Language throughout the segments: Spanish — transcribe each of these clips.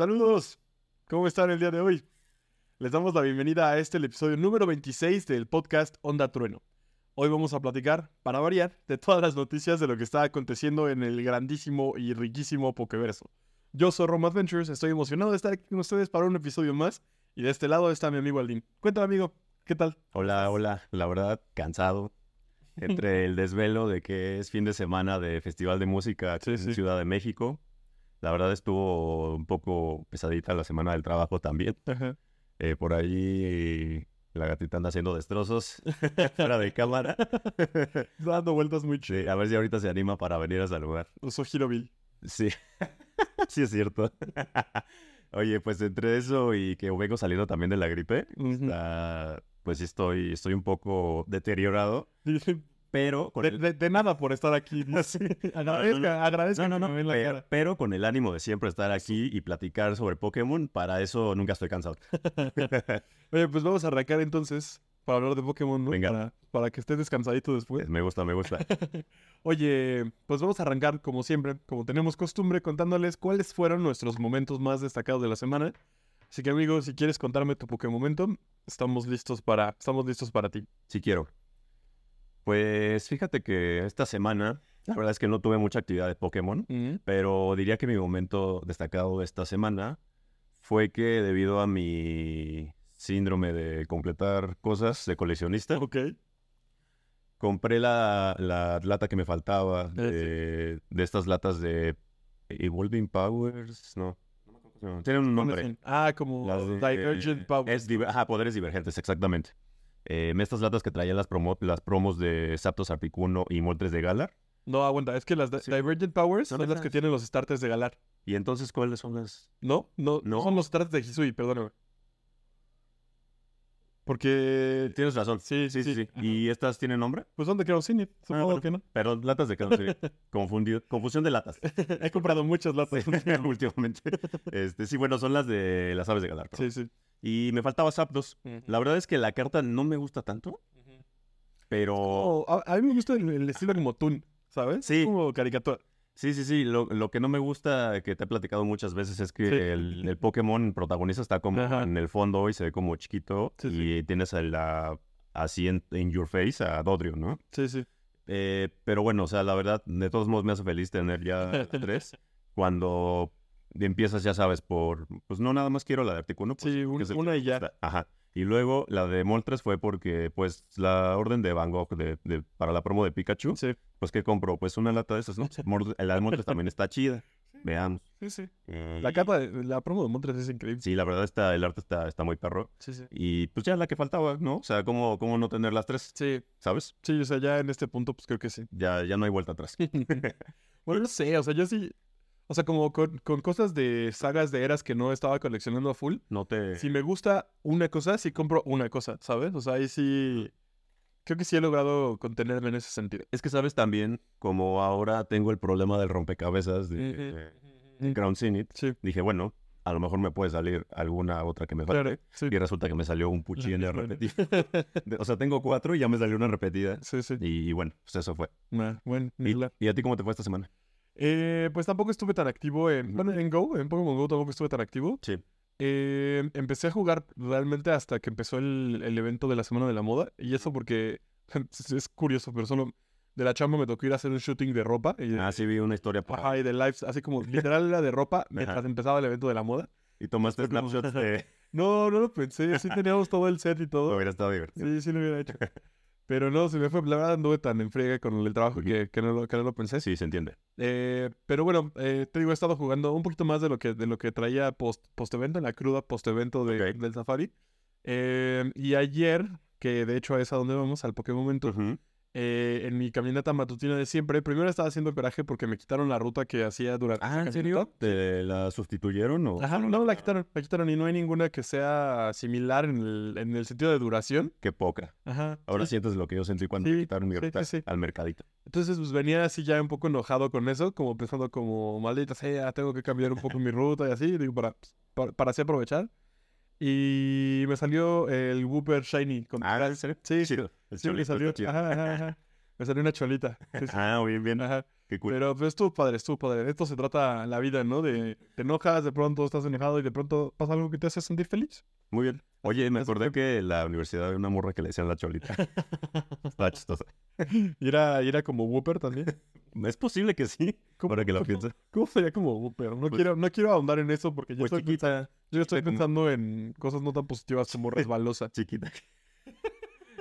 Saludos, ¿cómo están el día de hoy? Les damos la bienvenida a este el episodio número 26 del podcast Onda Trueno. Hoy vamos a platicar, para variar, de todas las noticias de lo que está aconteciendo en el grandísimo y riquísimo Pokeverso. Yo soy Rome Adventures, estoy emocionado de estar aquí con ustedes para un episodio más. Y de este lado está mi amigo Aldin. Cuéntame, amigo, ¿qué tal? Hola, hola. La verdad, cansado. Entre el desvelo de que es fin de semana de Festival de Música Sí, en sí. Ciudad de México. La verdad estuvo un poco pesadita la semana del trabajo también. Ajá. Eh, por ahí la gatita anda haciendo destrozos fuera de cámara. Dando vueltas muy Sí, chidas. a ver si ahorita se anima para venir a saludar. Uso Hirobil. Sí, sí es cierto. Oye, pues entre eso y que vengo saliendo también de la gripe, está- pues sí estoy, estoy un poco deteriorado, pero con De, el- de- de nada por estar aquí. dice. agradezca, agradezca No, no, que no, me ven la cara. pero con el ánimo de siempre estar aquí y platicar sobre Pokémon, para eso nunca estoy cansado. Oye, pues vamos a arrancar entonces para hablar de Pokémon, ¿no? Venga. Para, para que estés descansadito después. me gusta, me gusta. Oye, pues vamos a arrancar como siempre, como tenemos costumbre, contándoles cuáles fueron nuestros momentos más destacados de la semana. Así que amigo, si quieres contarme tu Pokémon momento, estamos listos para, estamos listos para ti. Si quiero. Pues fíjate que esta semana, la verdad es que no tuve mucha actividad de Pokémon, pero diría que mi momento destacado de esta semana fue que debido a mi síndrome de completar cosas de coleccionista, compré la, la lata que me faltaba de, de estas latas de Evolving Powers, no. no. Tienen un nombre. Ah, como de- Divergent Power. Es diver- ajá, poderes divergentes, exactamente. Eh, estas latas que traían las, promo- las promos de Zapdos Articuno y Moltres de Galar. No, aguanta, es que las Sí. Divergent Powers Son son las que tienen los starters de Galar. ¿Y entonces cuáles son las...? ¿No? No, no son los starters de Hisui, perdóname. Porque... Tienes razón. Sí, sí, Sí, sí. ¿Y estas tienen nombre? Pues son de Kerosene, supongo bueno. que no. Pero latas de Kerosene. Confundido. Confusión de latas. He comprado muchas latas. Últimamente. Este, sí, bueno, son las de las aves de Galar. perdón. sí, sí. Y me faltaba Zapdos. La verdad es que la carta no me gusta tanto, pero... Oh, a, a mí me gusta el, el estilo como Toon, ¿sabes? Sí. Como caricatura. Sí, sí, sí. Lo, lo que no me gusta, que te he platicado muchas veces, es que Sí. el, el Pokémon protagonista está como Ajá. en el fondo y se ve como chiquito. Sí, y tienes a la, así en, in your face a Dodrio, ¿no? Sí, sí. Eh, pero bueno, o sea, la verdad, de todos modos me hace feliz tener ya tres. Cuando empiezas, ya sabes, por... Pues no, nada más quiero la de Articuno. Pues, Sí, un- una y ya. Ajá. Y luego la de Moltres fue porque, pues, la orden de Van Gogh de, de- para la promo de Pikachu, Sí, pues, ¿qué compró? Pues una lata de esas, ¿no? La de Moltres también está chida. Veamos. sí, sí. Eh, La capa, de, la promo de Montres es increíble. Sí, la verdad está, el arte está, está muy perro. Sí, sí. Y pues ya la que faltaba, ¿no? O sea, ¿cómo, cómo no tener las tres? Sí, ¿Sabes? sí, o sea, ya en este punto, pues creo que sí. Ya, ya no hay vuelta atrás. bueno, no sé, o sea, yo sí. O sea, como con, con cosas de sagas de eras que no estaba coleccionando a full. No te... Si me gusta una cosa, sí compro una cosa, ¿sabes? O sea, ahí sí. Creo que sí he logrado contenerme en ese sentido. Es que sabes también, como ahora tengo el problema del rompecabezas de, de- de Crown Zenith, Sí, dije, bueno, a lo mejor me puede salir alguna otra que me falte. claro. Sí. Y resulta que me salió un puchín. De- O sea, tengo cuatro y ya me salió una repetida. Sí, sí. Y, y bueno, pues eso fue. Ah, bueno, ¿Y, ni hablar. y a ti cómo te fue esta semana? Eh, pues tampoco estuve tan activo en. Ujú. Bueno, en Go, en Pokémon Go tampoco estuve tan activo. Sí. Eh, empecé a jugar realmente hasta que empezó el, el evento de la Semana de la Moda. Y eso porque es curioso, pero solo de la chamba me tocó ir a hacer un shooting de ropa. Y Ah, sí, vi una historia por ajá, y de lives, así como literal era de ropa mientras empezaba el evento de la moda. Y tomaste snapshots de... No, no lo pensé. Sí teníamos todo el set y todo. Hubiera estado divertido. Sí, sí lo hubiera hecho. Pero no, se me fue. La verdad anduve tan en friega con el trabajo que, que, no, lo, que no lo pensé. Sí, se entiende. Eh, pero bueno, eh, te digo, he estado jugando un poquito más de lo que, de lo que traía post, post-evento, en la cruda post-evento de- del Safari. Eh, y ayer, que de hecho es a donde vamos, al Pokémon Momento. Eh, en mi caminata matutina de siempre, primero estaba haciendo coraje porque me quitaron la ruta que hacía durante... Ah, ¿en serio? ¿Te la sustituyeron o...? Ajá, no, la quitaron, la quitaron y no hay ninguna que sea similar en el, en el sentido de duración. Qué poca. Ajá. Ahora sí. sientes lo que yo sentí cuando Sí, me quitaron mi sí, ruta sí, sí. al mercadito. Entonces, pues venía así ya un poco enojado con eso, como pensando como, maldita sea, tengo que cambiar un poco mi ruta y así, digo, para, para, para así aprovechar. Y me salió el Wooper Shiny. Con Ah, ¿en serio? Sí, Chido. El sí, me salió. está chido. Ajá, ajá, ajá. Me salió una cholita. Sí, sí. Ah, bien, bien. Ajá. Qué cool. Pero pues estuvo padre, estuvo padre. De esto se trata la vida, ¿no? De te enojas, de pronto estás enojado y de pronto pasa algo que te hace sentir feliz. Muy bien. Oye, me acordé que en la universidad había una morra que le decían la cholita. Chistosa. Y era, y era como Whooper también. Es posible que sí, ¿Cómo, ahora que lo pienso. ¿Cómo sería como Whooper? No, Pues- quiero, no quiero ahondar en eso porque yo Pues estoy, chiquita. pensa- yo estoy pensando en cosas no tan positivas como resbalosa. Chiquita.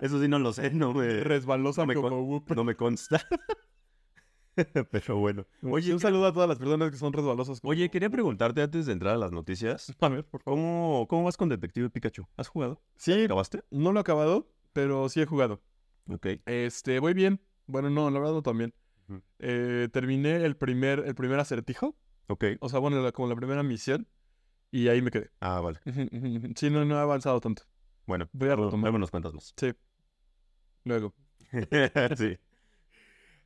Eso sí no lo sé, no me, Resbalosa no me como Whooper. no me consta. Pero bueno. Oye, un saludo a todas las personas que son resbalosas. como- Oye, quería preguntarte antes de entrar a las noticias. A ver, por favor. ¿Cómo, cómo vas con Detective Pikachu? ¿Has jugado? Sí, ¿Acabaste? no lo he acabado, pero sí he jugado. Ok. Este, voy bien. Bueno, no, la verdad no tan bien. Eh, terminé el primer, el primer acertijo. Ok. O sea, bueno, la- como la primera misión. Y ahí me quedé. Ah, vale. Sí, no, no he avanzado tanto. Bueno, Voy a retomar. luego nos cuentas más. Luego. sí.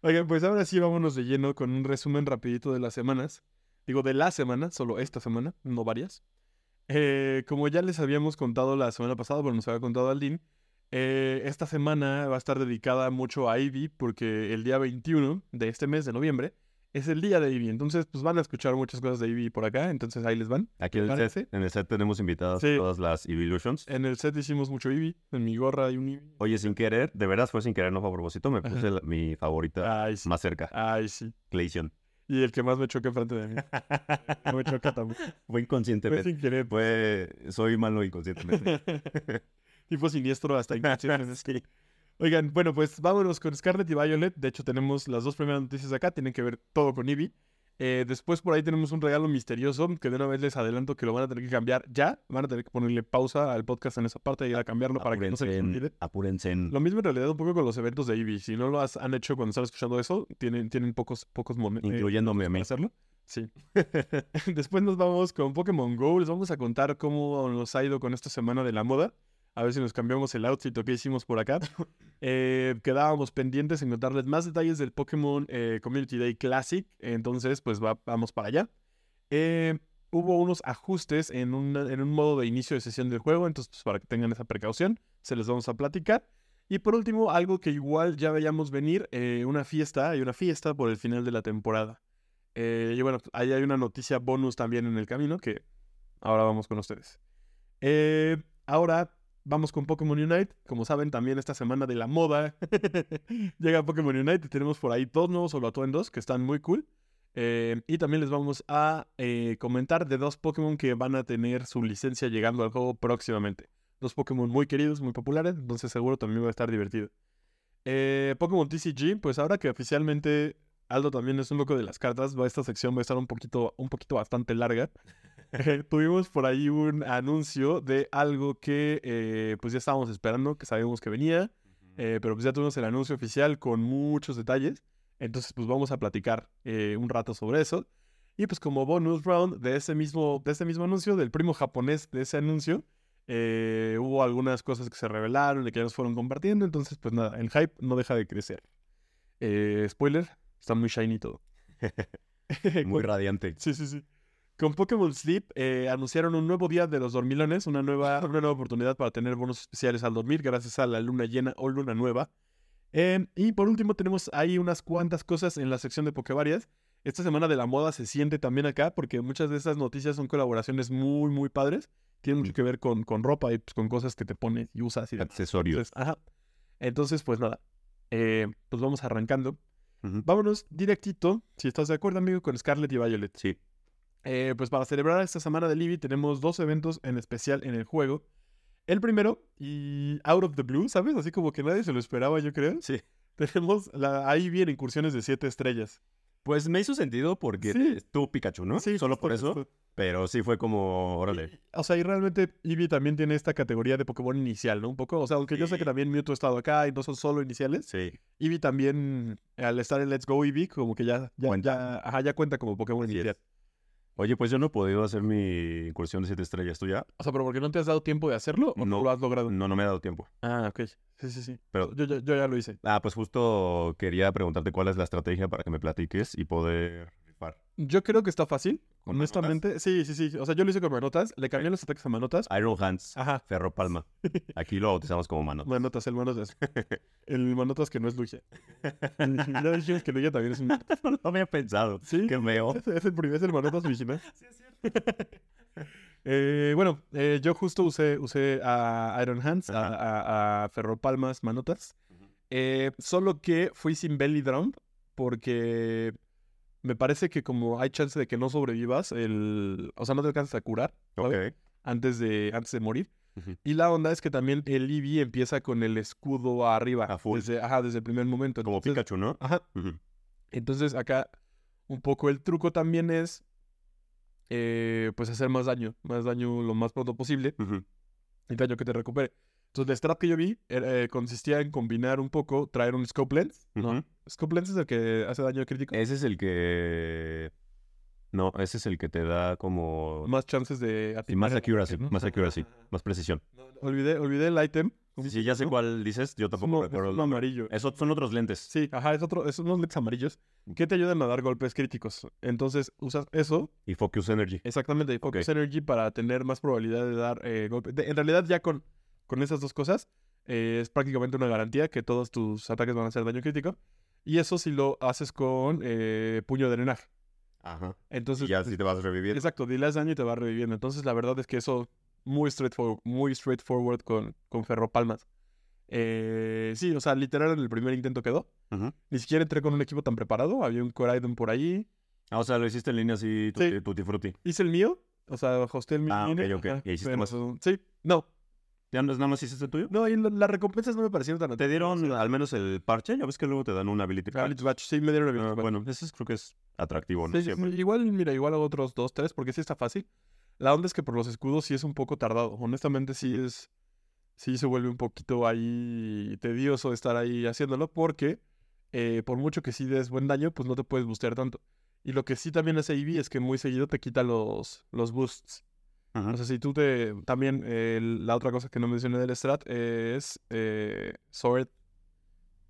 Oigan, pues ahora sí vámonos de lleno con un resumen rapidito de las semanas. Digo, de la semana, solo esta semana, no varias. Eh, como ya les habíamos contado la semana pasada, bueno, nos había contado Aldin, eh, esta semana va a estar dedicada mucho a Ivy porque el día 21 de este mes de noviembre es el día de Ivy. Entonces, pues van a escuchar muchas cosas de Ivy por acá, entonces ahí les van. Aquí en el, ¿Parece? set, en el set tenemos invitadas Sí. todas las Evolutions. En el set hicimos mucho Ivy, en mi gorra hay un Ivy. Oye, sin querer, de veras fue sin querer, no fue a propósito, me puse la- mi favorita Ay, sí. más cerca, Ay, sí. Clayson. Y el que más me choca enfrente de mí. No me choca también. Fue Fue inconscientemente. sin querer. Fue, soy malo inconscientemente. tipo siniestro hasta inconsciente. Oigan, bueno, pues vámonos con Scarlet y Violet. De hecho, tenemos las dos primeras noticias acá. Tienen que ver todo con Eevee. Eh, después por ahí tenemos un regalo misterioso que de una vez les adelanto que lo van a tener que cambiar ya. Van a tener que ponerle pausa al podcast en esa parte y ir a cambiarlo para que no se les apúrense, en, Lo mismo en realidad un poco con los eventos de Eevee. Si no lo has- han hecho cuando están escuchando eso, tienen, tienen pocos, pocos momentos. incluyéndome a mí. hacerlo. Sí. Después nos vamos con Pokémon Go. Les vamos a contar cómo nos ha ido con esta semana de la moda. A ver si nos cambiamos el outfit o qué hicimos por acá. Eh, quedábamos pendientes en contarles más detalles del Pokémon eh, Community Day Classic. Entonces, pues va- vamos para allá. Eh, hubo unos ajustes en, una- en un modo de inicio de sesión del juego. Entonces, pues para que tengan esa precaución, se les vamos a platicar. Y por último, algo que igual ya veíamos venir, una fiesta, hay una fiesta por el final de la temporada. Y bueno, ahí hay una noticia bonus también en el camino que ahora vamos con ustedes. Ahora vamos con Pokémon Unite. Como saben, también esta semana de la moda llega Pokémon Unite y tenemos por ahí dos nuevos atuendos que están muy cool. Eh, y también les vamos a eh, comentar de dos Pokémon que van a tener su licencia llegando al juego próximamente. Dos Pokémon muy queridos, muy populares, entonces seguro también va a estar divertido. Eh, Pokémon TCG, pues ahora que oficialmente Aldo también es un loco de las cartas, va, esta sección va a estar un poquito, un poquito bastante larga. Eh, tuvimos por ahí un anuncio de algo que eh, pues ya estábamos esperando, que sabíamos que venía, eh, pero pues ya tuvimos el anuncio oficial con muchos detalles. Entonces pues vamos a platicar eh, un rato sobre eso. Y pues como bonus round de ese mismo, de ese mismo anuncio, del primo japonés de ese anuncio, hubo algunas cosas que se revelaron, de que ya nos fueron compartiendo. Entonces pues nada, el hype no deja de crecer. Spoiler, está muy shiny todo. Muy radiante. Sí, sí, sí. Con Pokémon Sleep eh, anunciaron un nuevo día de los dormilones, una nueva, una nueva oportunidad para tener bonos especiales al dormir gracias a la luna llena o luna nueva. Eh, y por último tenemos ahí unas cuantas cosas en la sección de Pokevarias. Esta semana de la moda se siente también acá porque muchas de esas noticias son colaboraciones muy, muy padres. Tienen mucho que ver con, con ropa y pues, con cosas que te pones y usas y. Accesorios. Entonces, ajá. Entonces, pues nada. eh, pues vamos arrancando. Vámonos directito, si estás de acuerdo, amigo, con Scarlet y Violet. Sí. Eh, pues para celebrar esta semana de Libby tenemos dos eventos en especial en el juego. El primero, y out of the blue, ¿sabes? Así como que nadie se lo esperaba, yo creo. Sí. Tenemos, la, ahí vienen incursiones de siete estrellas. Pues me hizo sentido porque Sí. tú Pikachu, ¿no? Sí, Solo por eso. Pero sí fue como, órale. O sea, y realmente Eevee también tiene esta categoría de Pokémon inicial, ¿no? Un poco, o sea, aunque yo sé que Sí. también Mewtwo ha estado acá y no son solo iniciales, Sí. Eevee también, al estar en Let's Go Eevee, como que ya, ya, Cuenta. ya, ajá, ya cuenta como Pokémon es. Oye, pues yo no he podido hacer mi incursión de siete estrellas. ¿Tú ya? O sea, pero porque no te has dado tiempo de hacerlo o no lo has logrado. No, no me ha dado tiempo. Ah, ok. Sí, sí, sí. Pero- yo, yo, yo ya lo hice. Ah, pues justo quería preguntarte cuál es la estrategia para que me platiques y poder rifar. Yo creo que está fácil. ¿Con Honestamente, sí, sí, sí. O sea, yo lo hice con manotas. Le cambié los ataques a manotas. Iron Hands, Ajá. Ferro Palma. Aquí lo bautizamos como mano. Manotas, el manotas. El manotas que no es Lugia. Ya dijimos que Lugia también es un... no lo había pensado. Sí. Qué meo. Es, es el primer, es el manotas original. Eh, bueno, eh, yo justo usé, usé a Iron Hands, a, a, a Ferropalmas Manotas. Eh, solo que fui sin Belly Drum porque me parece que como hay chance de que no sobrevivas, el, o sea, no te alcanzas a curar antes, de, antes de morir. Y la onda es que también el Eevee empieza con el escudo arriba. A full. Desde, ajá, desde el primer momento. Como Entonces- Pikachu, ¿no? Ajá. Entonces acá un poco el truco también es eh, pues hacer más daño, más daño lo más pronto posible y daño que te recupere. Entonces la strat que yo vi eh, consistía en combinar un poco, traer un scope lens. Scope lens es el que hace daño crítico, Ese es el que... No, ese es el que te da como... más chances de Sí, más accuracy, más accuracy, más precisión. No, Olvidé, olvidé el item. Sí, sí, ya sé cuál dices, yo Es tampoco uno, es recuerdo. el uno amarillo. Esos son otros lentes. Sí, ajá, es otro, es unos lentes amarillos que te ayudan a dar golpes críticos. Entonces usas eso Y Focus Energy. Exactamente, y Focus. Energy para tener más probabilidad de dar eh, golpe. De- en realidad, ya con, con esas dos cosas, eh, es prácticamente una garantía que todos tus ataques van a hacer daño crítico. Y eso si lo haces con eh, puño de drenaje. Ajá. Entonces, Y ya si te vas a revivir. exacto, dile daño y te va reviviendo. Entonces, la verdad es que eso muy straightforward, muy straightforward con, con Ferropalmas. Eh, sí, o sea, literal en el primer intento quedó. Ujú. Ni siquiera entré con un equipo tan preparado. Había un Coraidon por ahí. Ah, o sea, lo hiciste en línea así, Sí. tutti, tutti frutti. Hice el mío. O sea, hosté el mío. Ah, ok, ok. ¿Y hiciste más? Sí, no, ¿Ya no- nada más hiciste tuyo? No, y la- las recompensas no me parecieron tan ¿Te dieron al menos el parche? Ya ves que luego te dan un ability Ah, patch. Batch, sí, me dieron el Ah, Ability Batch. bueno, ese es- creo que es atractivo, ¿no? Sí, Siempre. igual, mira, igual a otros dos, tres, porque sí está fácil. La onda es que por los escudos sí es un poco tardado. Honestamente, sí es. Sí se vuelve un poquito ahí tedioso estar ahí haciéndolo, porque eh, por mucho que sí des buen daño, pues no te puedes boostear tanto. Y lo que sí también hace Eevee es que muy seguido te quita los, los boosts. Ajá. O sea, si tú te. También eh, la otra cosa que no mencioné del strat es eh, Sword.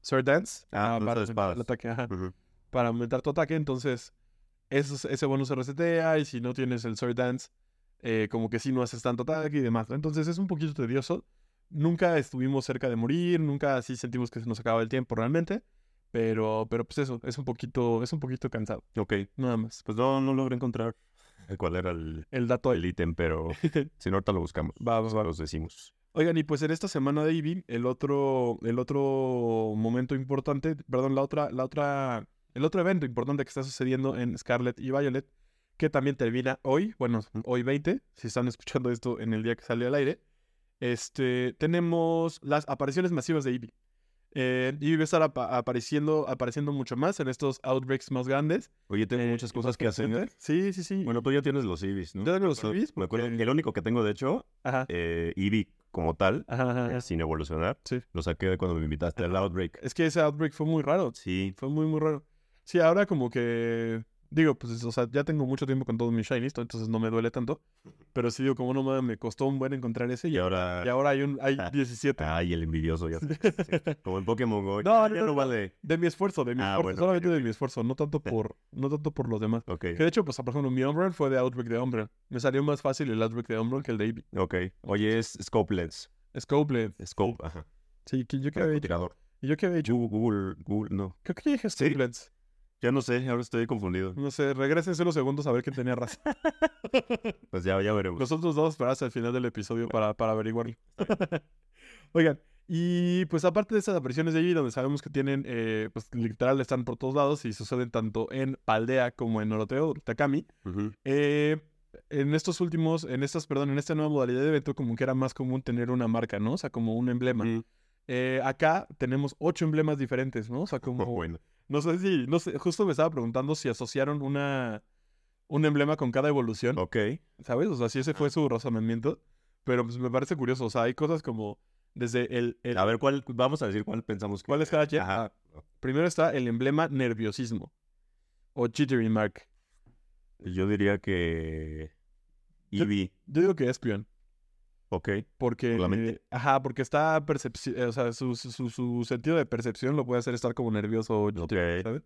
Sword Dance. Ah, lanza para aumentar el ataque, ajá para aumentar tu ataque. Entonces, eso, ese bonus se resetea y si no tienes el Sword Dance, eh, como que sí no haces tanto ataque y demás. ¿no? Entonces es un poquito tedioso. Nunca estuvimos cerca de morir, nunca así sentimos que se nos acaba el tiempo realmente. Pero, pero pues eso, es un poquito, es un poquito cansado, Ok, nada más. pues no, no logré encontrar cuál era el, El dato el ítem, pero si no, ahorita lo buscamos. Va, va, va. Los decimos. Oigan, y pues en esta semana de Eevee, el otro, el otro momento importante, perdón, la otra, la otra, el otro evento importante que está sucediendo en Scarlet y Violet, que también termina hoy, bueno, hoy 20, si están escuchando esto en el día que sale al aire, este, tenemos las apariciones masivas de Eevee. Eh, Eevee va a estar apa- apareciendo, apareciendo mucho más en estos outbreaks más grandes. Oye, tengo eh, muchas y cosas que hacer. Sí, sí, sí. Bueno, tú ya tienes los Eevees, ¿no? Yo tengo los Eevees Me acuerdo el único que tengo, de hecho, Ajá, eh, como tal, ajá, eh, ajá. sin evolucionar, Sí. lo saqué de cuando me invitaste al Outbreak. Es que ese outbreak fue muy raro. Sí, Fue muy, muy raro. Sí, ahora como que... Digo, pues, o sea, ya tengo mucho tiempo con todos mis shinies, entonces no me duele tanto. Pero sí digo, como no mames, me costó un buen encontrar ese. y Y, ahora... y ahora hay, un, hay Ah. 17. Ay, el envidioso, ya sé. Sí, Como en Pokémon Go. No, no, ya no, vale. De mi esfuerzo, de mi Ah, esfuerzo. bueno, solamente de mi esfuerzo, no tanto por, no tanto por los demás. Ok, Que de hecho, pues, por ejemplo, mi Umbreon fue de Outbreak de Umbreon. Me salió más fácil el Outbreak de Umbreon que el de Eevee. ok. Oye, es Scope Lens. Scopeblade. Scope, ajá. Sí, que yo que había hecho. ¿Y yo qué había hecho? Google, Google, no. Creo que dije Sí. Ya no sé, ahora estoy confundido. No sé, regresense unos segundos a ver quién tenía razón. Pues ya, ya veremos. Nosotros dos esperar hasta el final del episodio para, para averiguarlo. Oigan, y pues aparte de estas apariciones de allí, donde sabemos que tienen, eh, pues literal están por todos lados y suceden tanto en Paldea como en Oroteo, Takami, eh, en estos últimos, en estas, perdón, en esta nueva modalidad de evento, como que era más común tener una marca, ¿no? O sea, como un emblema. Eh, acá tenemos ocho emblemas diferentes, ¿no? O sea, como, Bueno. No sé si, no sé, justo me estaba preguntando si asociaron una, un emblema con cada evolución. Ok. ¿Sabes? O sea, sí ese fue su razonamiento. Pero pues me parece curioso. O sea, hay cosas como desde el... el- A ver, ¿cuál? Vamos a decir cuál pensamos que... ¿Cuál es cada quien? Ajá. Ah, primero está el emblema nerviosismo. O jittery mark. Yo diría que... Yo- Eevee. Yo digo que Espion. Ok. Porque... ¿Por la mente? eh, ajá, porque está percepción... O sea, su, su- sentido de percepción lo puede hacer estar como nervioso Ok. ¿sabes?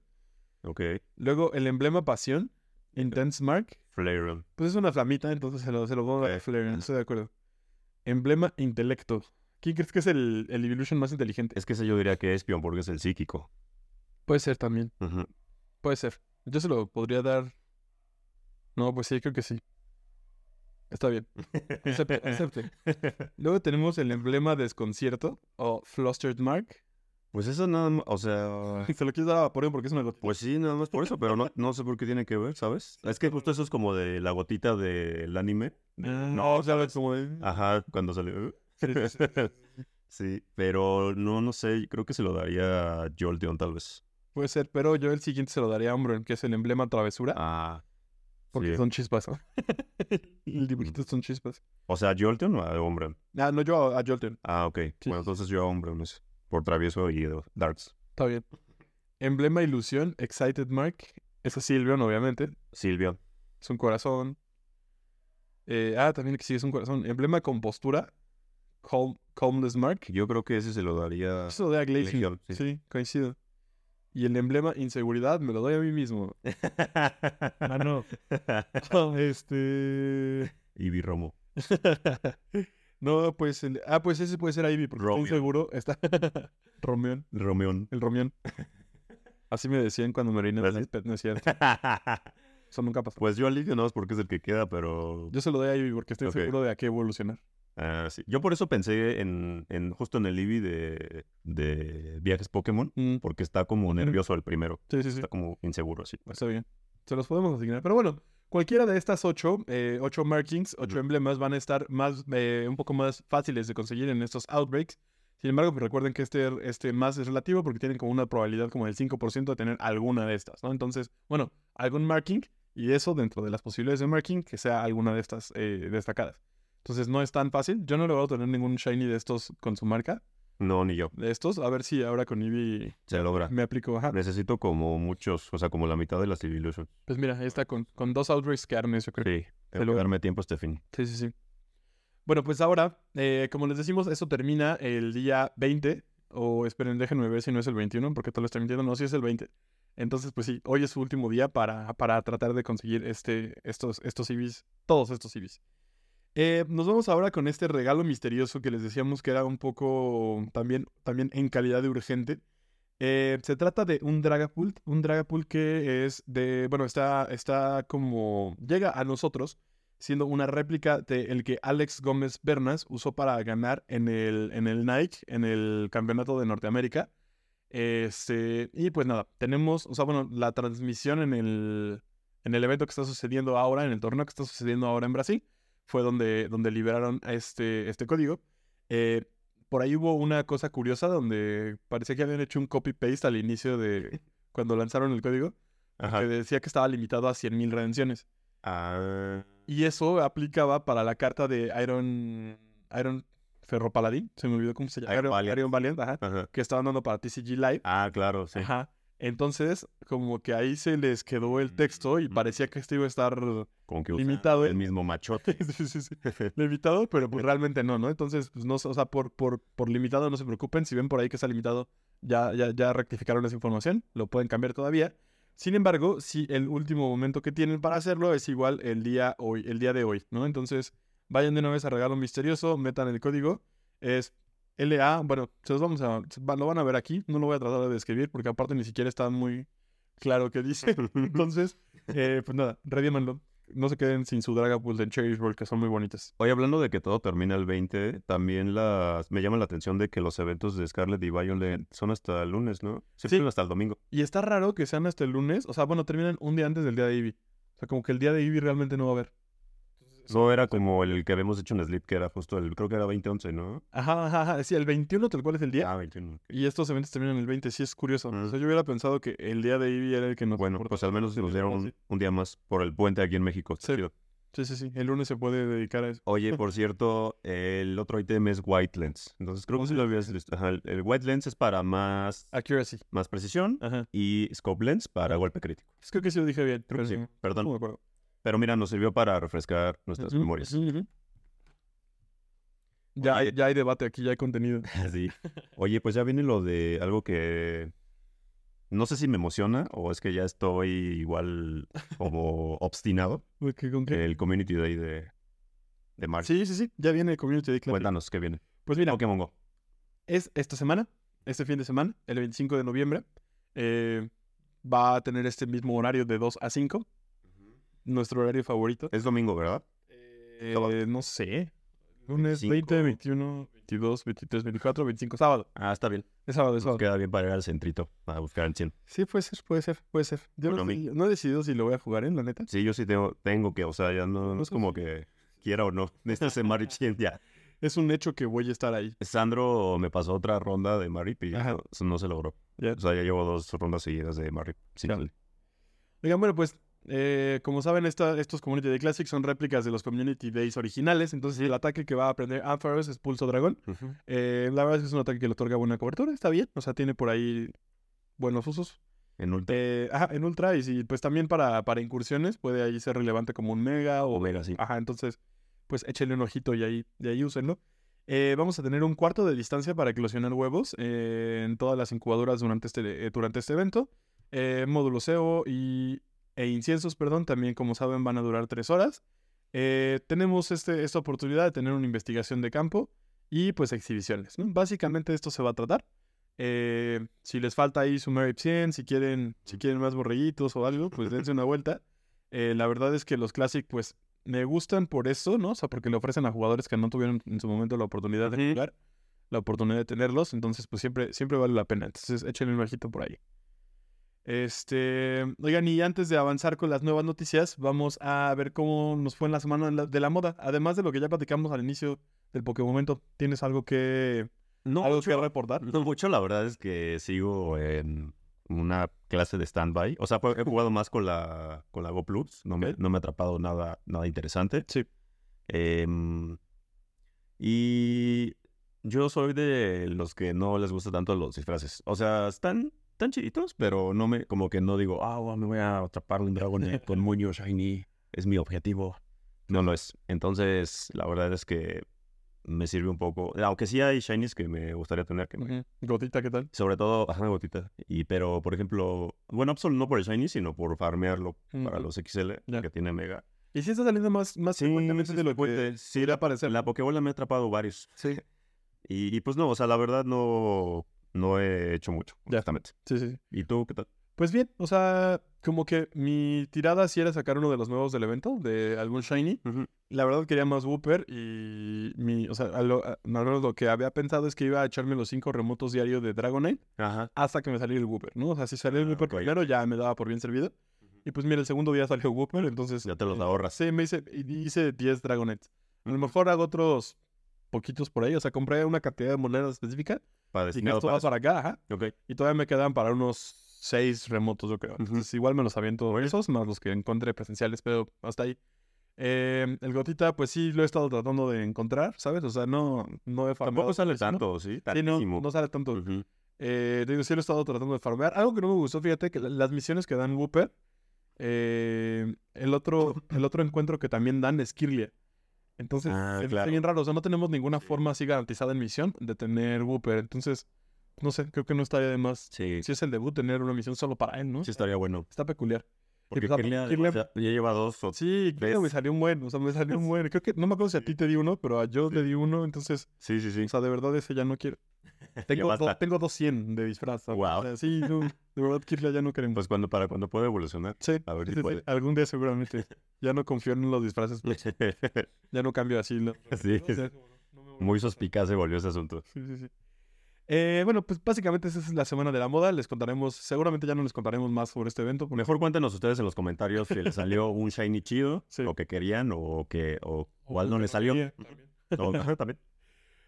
Ok. Luego el emblema pasión. Intense Mark. Flareon. Pues es una flamita, entonces se lo, se lo pongo a. Flareon, estoy de acuerdo. Emblema Intelecto. ¿Quién crees que es el, el Evolution más inteligente? Es que ese yo diría que Espion porque es el psíquico. Puede ser también, puede ser. Yo se lo podría dar... No, pues sí, creo que sí. Está bien. Acepte, acepte. Luego tenemos el emblema Desconcierto o Flustered Mark. Pues eso nada más, o sea... Se lo quieres dar a Vaporeon porque es una gotita. Pues sí, nada más por eso, pero no, no sé por qué tiene que ver, ¿sabes? Es que justo eso es como de la gotita del anime. Ah, no, o sea, es como de... Ajá, cuando salió. Sí, sí, sí. Sí, pero no, no sé, creo que se lo daría a Jolteon tal vez. Puede ser, pero yo el siguiente se lo daría a Umbreon, que es el emblema Travesura, Ah, porque sí. son chispas. el dibujito son chispas. o sea, ¿Jolteon o a Umbreon? Ah, no, yo a, a Jolteon. Ah, ok. Sí, bueno, entonces yo a Umbreon es por travieso y Darks. Está bien. Emblema Ilusión, Excited Mark. Es a Silvion, obviamente. Silvia. Es un corazón. Eh, ah, también que sí, es un corazón. Emblema Compostura, Calm, Calmness Mark. Yo creo que ese se lo daría Eso de a Glacier. Sí. coincido. Y el emblema Inseguridad me lo doy a mí mismo. Ah, no. este. Ivy Romo. no, pues. el- Ah, pues ese puede ser Ivy, porque Romión. estoy seguro. Está. Romeón. Romeón. El Romión. Así me decían cuando me oriné en iPad, no es cierto. Eso nunca pasó. pues yo a Livio no es porque es el que queda, pero... Yo se lo doy a Ivy porque estoy seguro de a qué evolucionar. Sí. Yo por eso pensé en, en justo en el Eevee de, de viajes Pokémon, Mm, porque está como nervioso el primero. Sí, sí, sí. Está como inseguro así. Está bien. Se los podemos asignar. Pero bueno, cualquiera de estas ocho, eh, ocho markings, ocho emblemas van a estar más, eh, un poco más fáciles de conseguir en estos outbreaks. Sin embargo, pues recuerden que este, este más es relativo porque tienen como una probabilidad como del 5% de tener alguna de estas, ¿no? Entonces, bueno, algún marking y eso dentro de las posibilidades de marking que sea alguna de estas eh, destacadas. Entonces no es tan fácil. Yo no le voy a tener ningún shiny de estos con su marca. No, ni yo. De estos. A ver si ahora con Eevee Se logra. me aplico. Ajá. Necesito como muchos, o sea, como la mitad de las Evolution. Pues mira, ahí está con, con dos outbreaks que armes, yo creo. Sí. Tengo que darme tiempo este fin. Sí, sí, sí. Bueno, pues ahora, eh, como les decimos, eso termina el día 20. O esperen, déjenme ver si no es el 21, porque todo lo estoy mintiendo. No, sí es el 20. Entonces, pues sí, hoy es su último día para, para tratar de conseguir este, estos, estos CVs, todos estos CVs. Eh, nos vamos ahora con este regalo misterioso que les decíamos que era un poco también, también en calidad de urgente. Eh, se trata de un Dragapult, un Dragapult que es de, bueno, está, está como, llega a nosotros siendo una réplica del que Alex Gómez Bernas usó para ganar en el, en el Nike, en el campeonato de Norteamérica. Este, y pues nada, tenemos, o sea, bueno, la transmisión en el, en el evento que está sucediendo ahora, en el torneo que está sucediendo ahora en Brasil, fue donde, donde liberaron este, este código. Eh, por ahí hubo una cosa curiosa donde parecía que habían hecho un copy-paste al inicio de cuando lanzaron el código, Ajá. que decía que estaba limitado a 100.000 redenciones. Ah, Y eso aplicaba para la carta de Iron, Iron Ferropaladín, se me olvidó cómo se llama. Iron Iron, Valiant. Iron Valiant, ajá, ajá. que estaban dando para TCG Live. Ah, claro, sí. Ajá. Entonces, como que ahí se les quedó el texto y Mm. parecía que este iba a estar Como que Limitado, el mismo machote. sí, sí, sí, limitado, pero pues realmente no, ¿no? Entonces, pues no, o sea, por, por, por limitado no se preocupen. Si ven por ahí que está limitado, ya, ya, ya rectificaron esa información, lo pueden cambiar todavía. Sin embargo, si el último momento que tienen para hacerlo es igual el día hoy, el día de hoy, ¿no? Entonces, vayan de una vez a regalo misterioso, metan el código, es LA, bueno, se los vamos a, lo van a ver aquí, no lo voy a tratar de describir porque aparte ni siquiera está muy claro qué dice. Entonces, eh, pues nada, redímanlo. No se queden sin su Dragapult en Cherish World, que son muy bonitas. Hoy hablando de que todo termina el 20, también las me llama la atención de que los eventos de Scarlet y Violet son hasta el lunes, ¿no? Siempre Sí. son hasta el domingo. Y está raro que sean hasta el lunes, o sea, bueno, terminan un día antes del día de Eevee. O sea, como que el día de Eevee realmente no va a haber. No era como el que habíamos hecho en Sleep, que era justo el, creo que era 2011, ¿no? Ajá, ajá, ajá. Sí, el 21 tal cual es el día. Ah, 21. Y estos eventos terminan el 20, sí es curioso. Mm. O sea, yo hubiera pensado que el día de Eevee era el que nos Bueno, pues al menos nos dieron un, un día más por el puente aquí en México. Sí. Sí, sí, sí. El lunes se puede dedicar a eso. Oye, por cierto, el otro ítem es White Lens. Entonces creo que sí lo habías visto. Ajá, el- White Lens es para más, Accuracy. más precisión Ajá. y Scope Lens para golpe crítico. Pues creo que sí lo dije bien. Creo que sí, pero perdón. No me acuerdo. Pero mira, nos sirvió para refrescar nuestras memorias. Ya, hay, ya hay debate aquí, ya hay contenido. Sí. Oye, pues ya viene lo de algo que no sé si me emociona o es que ya estoy igual como obstinado. ¿Con qué? El Community Day de, de Mario. Sí, sí, sí. Ya viene el Community Day. Classic. Cuéntanos qué viene. Pues mira, Pokémon Go. es esta semana, este fin de semana, el 25 de noviembre. eh, va a tener este mismo horario de 2 a 5. Nuestro horario favorito. Es domingo, ¿verdad? Eh, no sé. Lunes 25. 20, 21, 22, 23, 24, 25, sábado. Ah, está bien. Es sábado, es Nos sábado. queda bien para ir al centrito a buscar el 100. Sí, puede ser, puede ser, puede ser. Yo no, he decidido si lo voy a jugar, ¿eh? La neta. Sí, yo sí tengo, tengo que, o sea, ya no, no es como que quiera o no. Necesitas ese Mario 100 ya. Es un hecho que voy a estar ahí. Sandro me pasó otra ronda de Mario y Ajá. no, se logró. Ya. O sea, ya llevo dos rondas seguidas de Mario. Sí. Oigan, bueno, pues, eh, como saben, esta- estos Community Day Classic son réplicas de los Community Days originales. Entonces, el ataque que va a aprender Ampharos es Pulso Dragón. Eh, la verdad es que es un ataque que le otorga buena cobertura. Está bien. O sea, tiene por ahí buenos usos. En ultra. Eh, ajá, en Ultra. Y sí, pues también para, para incursiones puede ahí ser relevante como un Mega o Omega, sí. Ajá, entonces, pues échenle un ojito y ahí, y ahí úsenlo. Eh, vamos a tener un cuarto de distancia para eclosionar huevos eh, en todas las incubadoras durante este, durante este evento. Módulo SEO y, e inciensos, perdón, también como saben van a durar tres horas. Eh, tenemos este, esta oportunidad de tener una investigación de campo y pues exhibiciones. ¿no? Básicamente esto se va a tratar. Eh, si les falta ahí su Merit 100, si quieren, si quieren más borreguitos o algo, pues dense una vuelta. Eh, la verdad es que los Classic, pues, me gustan por eso, ¿no? O sea, porque le ofrecen a jugadores que no tuvieron en su momento la oportunidad de jugar, la oportunidad de tenerlos, entonces, pues, siempre, siempre vale la pena. Entonces, échenle un ojito por ahí. Este, oigan, y antes de avanzar con las nuevas noticias, vamos a ver cómo nos fue en la semana de la, moda. Además de lo que ya platicamos al inicio del Pokémon Momento, ¿tienes algo que, No, algo mucho, que reportar? no mucho, la verdad es que sigo en una clase de stand-by. O sea, he jugado más con la, con la Go Plus. No me, no me ha atrapado nada, nada interesante. Sí. Em, y yo soy de los que no les gusta tanto los disfraces. O sea, están tan chiditos, pero no me, como que no digo, ah, wow, me voy a atrapar un dragón con muño shiny. Es mi objetivo. No lo es. Entonces, la verdad es que me sirve un poco. Aunque sí hay shinies que me gustaría tener, que me- Ujú. Gotita, ¿qué tal? sobre todo, ajá, gotita. Y, pero, por ejemplo, bueno, Absol no por el shiny, sino por farmearlo para Ujú. los XL, que tiene mega. Y si está saliendo más, más frecuentemente sí, de lo que sí, sí a parecer. La Pokébola me ha atrapado varios. Sí, Y, y, pues no, o sea, la verdad no, no he hecho mucho, Ya. honestamente. sí, sí. sí. ¿Y tú qué tal? Pues bien, o sea, como que mi tirada sí era sacar uno de los nuevos del evento, de algún Shiny. La verdad quería más Wooper y mi, o sea, a lo, a- lo que había pensado es que iba a echarme los cinco remotos diarios de Dragonite Ajá. hasta que me saliera el Wooper, ¿no? O sea, si salía el Ah, Wooper primero ya me daba por bien servido. Y pues mira, el segundo día salió Wooper, entonces... Ya te los eh, ahorras. Sí, me hice, hice 10 Dragonites. A lo mejor hago otros poquitos por ahí, o sea, compré una cantidad de monedas específica Para y esto para va para acá, ajá. eso. Ok. Y todavía me quedan para unos seis remotos, yo creo. Igual me los aviento esos, más los que encontré presenciales, pero hasta ahí. Eh, el Gotita, pues sí, lo he estado tratando de encontrar, ¿sabes? O sea, no, no he farmeado. Tampoco sale tanto, ¿sí? Sí, no, no sale tanto. Ujú. Eh, digo, sí lo he estado tratando de farmear. Algo que no me gustó, fíjate, que la- las misiones que dan Wooper, eh, el, otro, el otro encuentro que también dan es Kirlia. Entonces, Ah, hace claro. bien raro. O sea, no tenemos ninguna forma así garantizada en misión de tener Wooper. Entonces, no sé, creo que no estaría de más. Sí, Si es el debut, tener una misión solo para él, ¿no? sí estaría bueno. Está peculiar. Porque pues, Kirlia, Kirlia- o sea, ya lleva dos o... Sí, creo me salió un buen. O sea, me salió un buen. Creo que, no me acuerdo si a ti te di uno, pero a yo le di uno. Entonces, Sí, sí, sí. o sea, de verdad ese ya no quiero. Tengo, do- tengo 200 de disfraz. ¿sabes? Guau. O sea, sí, no, de verdad Kirlia ya no queremos. Pues cuando, para cuando pueda evolucionar. sí, a ver sí, si sí, puede. algún día seguramente. Ya no confío en los disfraces. Ya no cambio así. ¿no? Sí, O sea, no me vuelvo Muy suspicaz se volvió ese asunto. Sí, sí, sí. Eh, bueno, pues básicamente esa es la semana de la moda. Les contaremos, seguramente ya no les contaremos más sobre este evento. Mejor cuéntenos ustedes en los comentarios si les salió un shiny chido, Sí. o que querían, o que o cuál no les salió. también. También.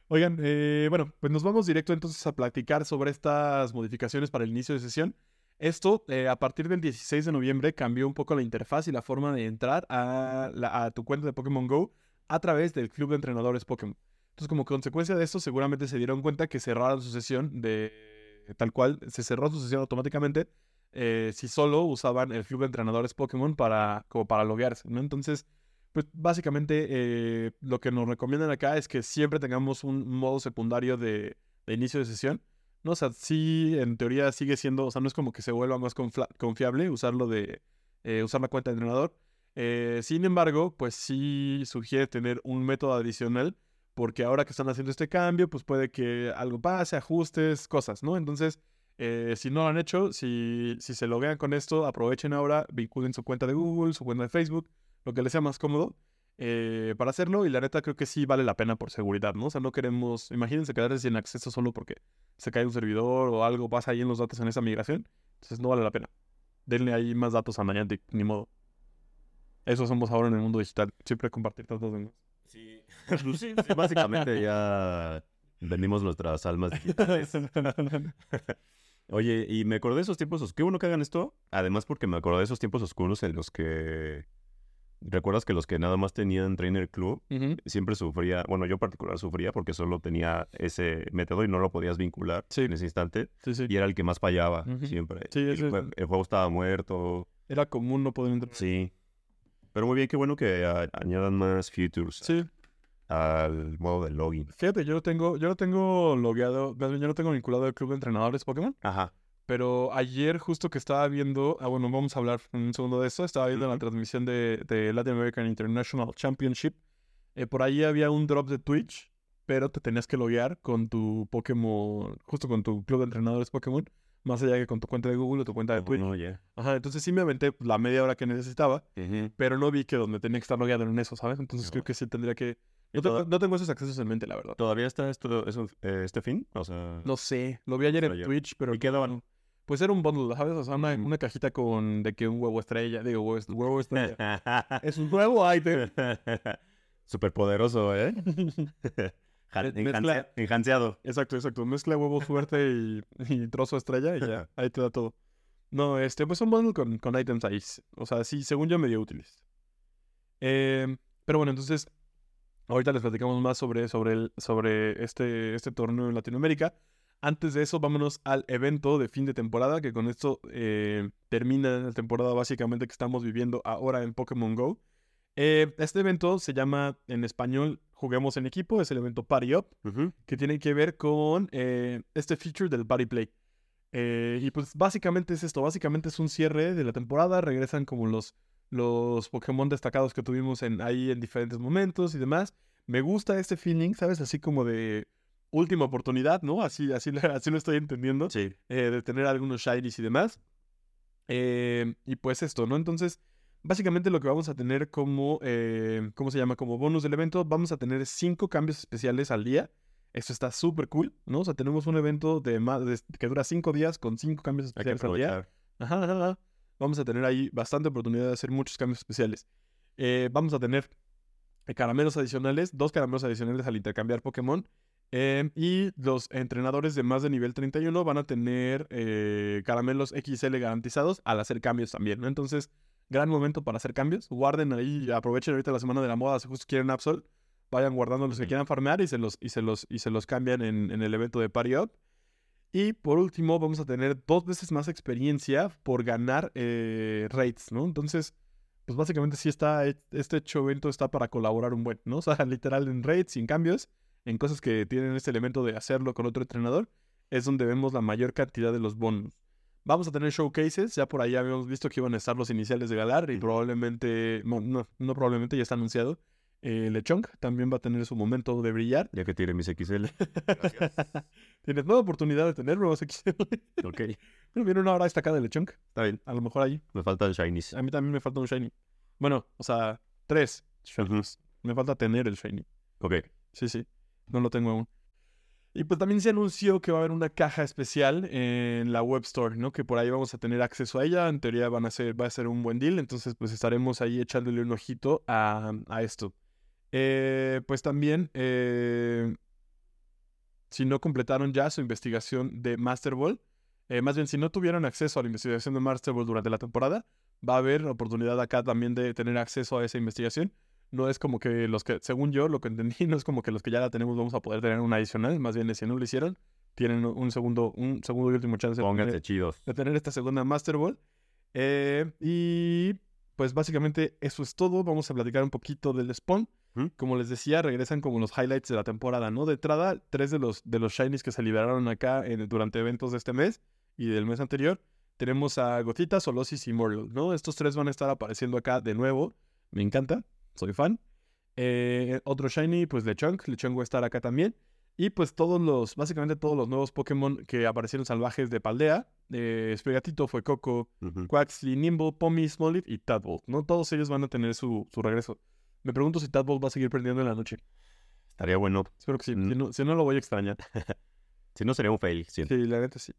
Oigan, eh, bueno, pues nos vamos directo entonces a platicar sobre estas modificaciones para el inicio de sesión. Esto, eh, a partir del 16 de noviembre, cambió un poco la interfaz y la forma de entrar a, la- a tu cuenta de Pokémon Go a través del Club de Entrenadores Pokémon. Entonces, como consecuencia de esto, seguramente se dieron cuenta que cerraron su sesión de tal cual, se cerró su sesión automáticamente eh, si solo usaban el Club de Entrenadores Pokémon para, como para loguearse, ¿no? Entonces, pues básicamente eh, lo que nos recomiendan acá es que siempre tengamos un modo secundario de, de inicio de sesión ¿no? O sea, sí, en teoría sigue siendo, o sea, no es como que se vuelva más confiable usarlo de, eh, usar la cuenta de entrenador. Eh, sin embargo, pues sí sugiere tener un método adicional, porque ahora que están haciendo este cambio, pues puede que algo pase, ajustes, cosas, ¿no? Entonces, eh, si no lo han hecho, si, si se loguean con esto, aprovechen ahora, vinculen su cuenta de Google, su cuenta de Facebook, lo que les sea más cómodo. para hacerlo y la neta creo que sí vale la pena por seguridad, ¿no? O sea, no queremos, imagínense quedarse sin acceso solo porque se cae un servidor o algo pasa ahí en los datos en esa migración, entonces no vale la pena. Denle ahí más datos a Niantic, ni modo. Eso somos ahora en el mundo digital, siempre compartir datos de Sí. Pues sí, básicamente ya vendimos nuestras almas. Oye, y me acordé de esos tiempos oscuros. Qué bueno que hagan esto. Además, porque me acordé de esos tiempos oscuros en los que ¿Recuerdas que los que nada más tenían Trainer Club siempre sufría, bueno, yo en particular sufría porque solo tenía ese método y no lo podías vincular en ese instante? Y era el que más fallaba siempre. el, juego estaba muerto. Era común no poder entrar. Sí. Pero muy bien, qué bueno que añadan más features al modo de login. Fíjate, yo lo tengo, yo lo tengo logueado, yo lo tengo vinculado al club de entrenadores Pokémon. Ajá. Pero ayer justo que estaba viendo, ah bueno, vamos a hablar un segundo de eso, estaba viendo la transmisión de, de, Latin American International Championship. Eh, por ahí había un drop de Twitch, pero te tenías que loguear con tu Pokémon, justo con tu club de entrenadores Pokémon, más allá que con tu cuenta de Google o tu cuenta de oh, Twitch. Ajá, entonces sí me aventé la media hora que necesitaba, pero no vi que donde tenía que estar logueado en eso, ¿sabes? Entonces creo que sí tendría que... No, tengo esos accesos en mente, la verdad. ¿Todavía está esto, eh, este fin? O sea... No sé, lo vi ayer en Twitch, pero... ¿Y quedaban? Pues era un bundle, ¿sabes? O sea, una, una cajita con de que un huevo estrella, digo, huevo, huevo estrella. es un nuevo item. Súper poderoso, ¿eh? Enjanceado. Exacto, exacto. Mezcla huevo suerte y, y, trozo estrella y ya, ahí te da todo. No, este, pues un bundle con, con items ahí. O sea, sí, según yo, medio útiles. Eh, pero bueno, entonces, ahorita les platicamos más sobre, sobre, el, sobre este, este torneo en Latinoamérica. Antes de eso, vámonos al evento de fin de temporada, que con esto eh, termina la temporada básicamente que estamos viviendo ahora en Pokémon Go. Eh, este evento se llama en español Juguemos en equipo, es el evento Party Up, que tiene que ver con eh, este feature del Party Play. y pues básicamente es esto, básicamente es un cierre de la temporada, regresan como los, los Pokémon destacados que tuvimos en, ahí en diferentes momentos y demás. Me gusta este feeling, ¿sabes? Así como de última oportunidad, ¿no? Así, así, así lo estoy entendiendo. Sí. Eh, de tener algunos shinies y demás. Eh, y pues esto, ¿no? Entonces, básicamente lo que vamos a tener como, eh, ¿cómo se llama? Como bonus del evento, vamos a tener cinco cambios especiales al día. Eso está súper cool, ¿no? O sea, tenemos un evento de más que dura cinco días con cinco cambios especiales al día. Ajá, ajá, Vamos a tener ahí bastante oportunidad de hacer muchos cambios especiales. vamos a tener caramelos adicionales, dos caramelos adicionales al intercambiar Pokémon. Em, y los entrenadores de más de nivel 31 van a tener eh, caramelos XL garantizados al hacer cambios también, ¿no? Entonces, gran momento para hacer cambios. Guarden ahí, aprovechen ahorita la semana de la moda, si justo quieren Absol, vayan guardando los que quieran farmear y se los, y se los, y se los cambian en, el evento de Party Up. Y por último, vamos a tener dos veces más experiencia por ganar eh, raids, ¿no? Entonces, pues básicamente sí está, este hecho evento está para colaborar un buen, ¿no? O sea, literal en raids, sin cambios en cosas que tienen este elemento de hacerlo con otro entrenador, es donde vemos la mayor cantidad de los bonos. Vamos a tener showcases, ya por ahí habíamos visto que iban a estar los iniciales de Galar y probablemente, no, no, probablemente ya está anunciado. Eh, Lechonk también va a tener su momento de brillar. Ya que tiene mis XL. Tienes nueva oportunidad de tener nuevos XL. ok. Pero viene una hora destacada de Lechonk. Está bien. A lo mejor ahí. Me faltan shinies. A mí también me falta un shiny. Bueno, o sea, tres shinies. Me falta tener el shiny. Ok. Sí, sí. No lo tengo aún. Y pues también se anunció que va a haber una caja especial en la web store, ¿no? Que por ahí vamos a tener acceso a ella. En teoría van a ser, va a ser un buen deal. Entonces, pues estaremos ahí echándole un ojito a, esto. Eh, pues también, eh, si no completaron ya su investigación de Master Ball, eh, más bien si no tuvieron acceso a la investigación de Master Ball durante la temporada, va a haber oportunidad acá también de tener acceso a esa investigación no es como que los que, según yo, lo que entendí, no es como que los que ya la tenemos vamos a poder tener una adicional, más bien si no lo hicieron, tienen un segundo, un segundo y último chance de tener, chidos. de tener esta segunda Master Ball. Eh, y pues básicamente eso es todo. Vamos a platicar un poquito del spawn. ¿Mm? Como les decía, regresan como los highlights de la temporada, ¿no? De entrada, tres de los, de los shinies que se liberaron acá en- durante eventos de este mes y del mes anterior. Tenemos a Gotita, Solosis y Moriel, ¿no? Estos tres van a estar apareciendo acá de nuevo. Me encanta, soy fan. Eh, otro shiny, pues Lechonk. Lechonk va a estar acá también. Y pues todos los, básicamente todos los nuevos Pokémon que aparecieron salvajes de Paldea. Eh, Sprigatito, fue Coco. Quaxly, Nimble, Pommy, Smoliv y Tadbolt, ¿no? Todos ellos van a tener su, su regreso. Me pregunto si Tadbolt va a seguir perdiendo en la noche. Estaría bueno. Espero que sí. Mm. Si, no, si no, lo voy a extrañar. Si no, sería un fail. siento. Sí, la neta sí.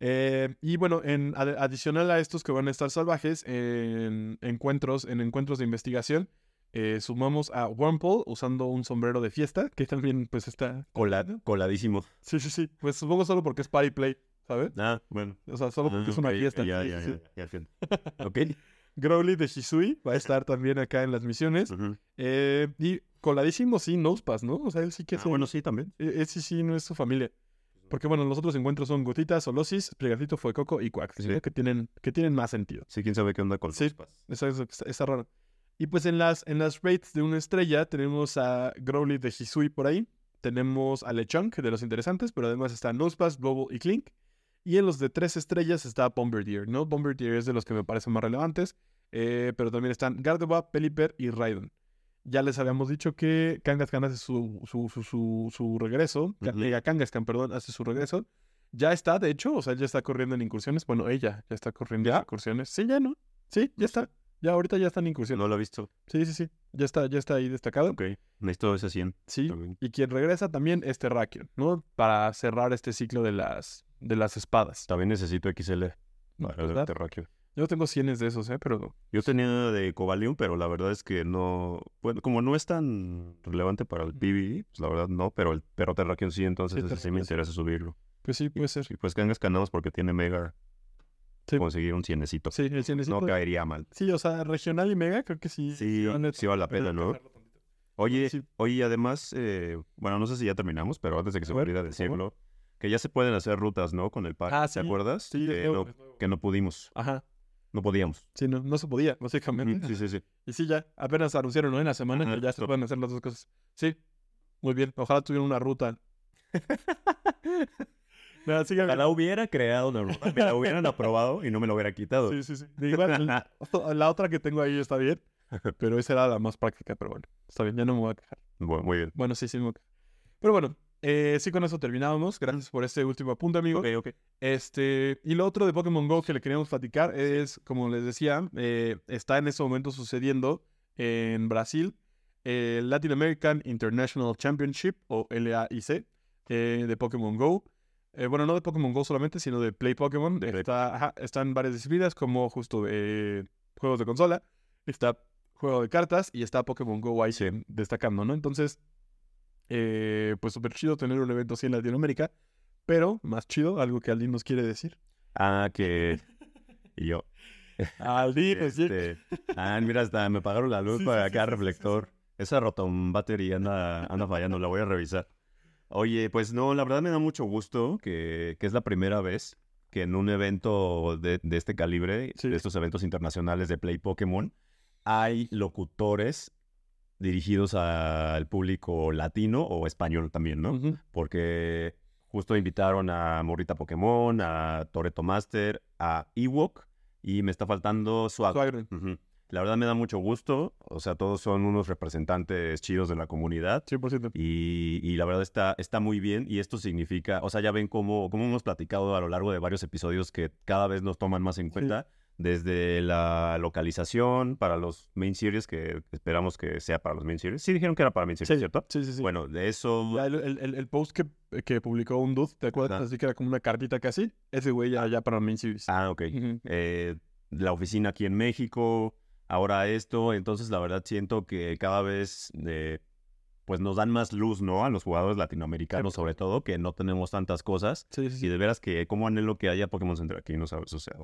Eh, y bueno, en, adicional a estos que van a estar salvajes, en encuentros, en encuentros de investigación, eh, sumamos a Wurmple usando un sombrero de fiesta, que también pues está... Cola- coladísimo. Sí, sí, sí. Pues supongo solo porque es party play, ¿sabes? Ah, bueno. O sea, solo porque Ah, es una ok, fiesta. Ya, ya, sí, ya. Ok. Growly de Shisui va a estar también acá en las misiones. Eh, y coladísimo, sí, Nosepass, ¿no? O sea, él sí que Ah, es... bueno, sí, también. Ese sí, sí, no es su familia. Porque bueno, los otros encuentros son Gotita, Solosis, Sprigatito, Fuecoco y Quax, Sí. que, tienen, que tienen más sentido. Sí, quién sabe qué onda con Sí. es, está, está raro. Y pues en las, en las raids de una estrella tenemos a Growly de Hisui por ahí. Tenemos a Lechonk de los interesantes, pero además está Nosepass, Bubble y Clink. Y en los de tres estrellas está Bombardier, ¿no? Bombardier es de los que me parecen más relevantes. eh, pero también están Gardevoir, Pelipper y Raidon. Ya les habíamos dicho que Kangaskhan hace su, su, su, su, su regreso. Eh, Kangaskhan, perdón, hace su regreso. Ya está, de hecho, o sea, ya está corriendo en incursiones. Bueno, ella ya está corriendo en incursiones. Sí, ya no. Sí, ya está. Ya ahorita ya está en incursiones. No lo he visto. Sí, sí, sí. Ya está, ya está ahí destacado. Ok. Necesito ese 100. Sí. también. Y quien regresa también es Terrakion, ¿no? Para cerrar este ciclo de las, de las espadas. También necesito XL para el ¿Verdad? Terráqueo. Yo tengo cienes de esos, ¿eh? Pero Yo tenía de Cobalium, pero la verdad es que no. Bueno, como no es tan relevante para el PvE, pues la verdad no, pero el perro Terrakion sí, entonces Sí, ese sí me interesa subirlo. pues sí, puede ser. Y pues Kangas ganamos porque tiene Mega. Sí. Conseguir un cienecito. Sí, el cienecito. No caería mal. Sí, o sea, regional y mega, creo que sí. Sí, vale sí vale la pena, ¿no? Oye, oye, además, eh, bueno, no sé si ya terminamos, pero antes de que se A me ver, olvide por favor. decirlo, que ya se pueden hacer rutas, ¿no? Con el pack. Ah, ¿Te acuerdas? Sí, que, no, que no pudimos, Ajá. no podíamos. Sí, no, no se podía, básicamente. Sí, sí, sí. Y sí, ya, apenas anunciaron, ¿no? En la semana Ajá, que ya se pueden hacer las dos cosas. Sí, muy bien. Ojalá tuvieran una ruta. Síganme. Ojalá hubiera creado una ruta, me la hubieran aprobado y no me lo hubiera quitado. Sí, sí, sí. La, la otra que tengo ahí está bien, pero esa era la más práctica, pero bueno, está bien, ya no me voy a quejar. Bueno, muy bien. Bueno, sí, sí me voy a quejar. Pero bueno, eh, sí, con eso terminábamos. Gracias por este último apunte, amigo. Ok, ok. Este, y lo otro de Pokémon Go que le queríamos platicar es, como les decía, eh, está en ese momento sucediendo en Brasil el Latin American International Championship o LAIC eh, de Pokémon Go. Eh, bueno, no de Pokémon Go solamente, sino de Play Pokémon. Está, ajá, están varias disciplinas como justo de juegos de consola, está juego de cartas y está Pokémon Go ahí destacando, ¿no? Entonces, eh, pues súper chido tener un evento así en Latinoamérica. Pero, más chido, algo que Aldin nos quiere decir. Ah, que. Y yo. Aldin, sí. Este... Ah, mira, hasta me pagaron la luz Sí, para sí, acá, reflector. Esa rotom battery anda, anda fallando, la voy a revisar. Oye, pues no, la verdad me da mucho gusto que, que es la primera vez que en un evento de, de este calibre, Sí. de estos eventos internacionales de Play Pokémon, hay locutores dirigidos al público latino o español también, ¿no? Porque justo invitaron a Morrita Pokémon, a Toreto Master, a Ewok y me está faltando Swag. Swagger. Ujú. La verdad me da mucho gusto, o sea, todos son unos representantes chidos de la comunidad 100%. y, y la verdad está, está muy bien y esto significa, o sea, ya ven cómo, cómo hemos platicado a lo largo de varios episodios que cada vez nos toman más en cuenta. Desde la localización para los main series, que esperamos que sea para los main series. Sí, dijeron que era para main series, Sí, ¿cierto? Sí, sí, sí. Bueno, de eso. Ya el, el- post que, que publicó un dude, ¿te acuerdas? Ajá. Así que era como una cartita casi. Ese güey ya, ya para main series. Ah, ok. Eh, la oficina aquí en México, ahora esto, entonces la verdad siento que cada vez eh, pues nos dan más luz, ¿no? A los jugadores latinoamericanos sobre todo, que no tenemos tantas cosas. Sí, sí, Y de veras que como anhelo que haya Pokémon Center aquí, no sabes, o sea,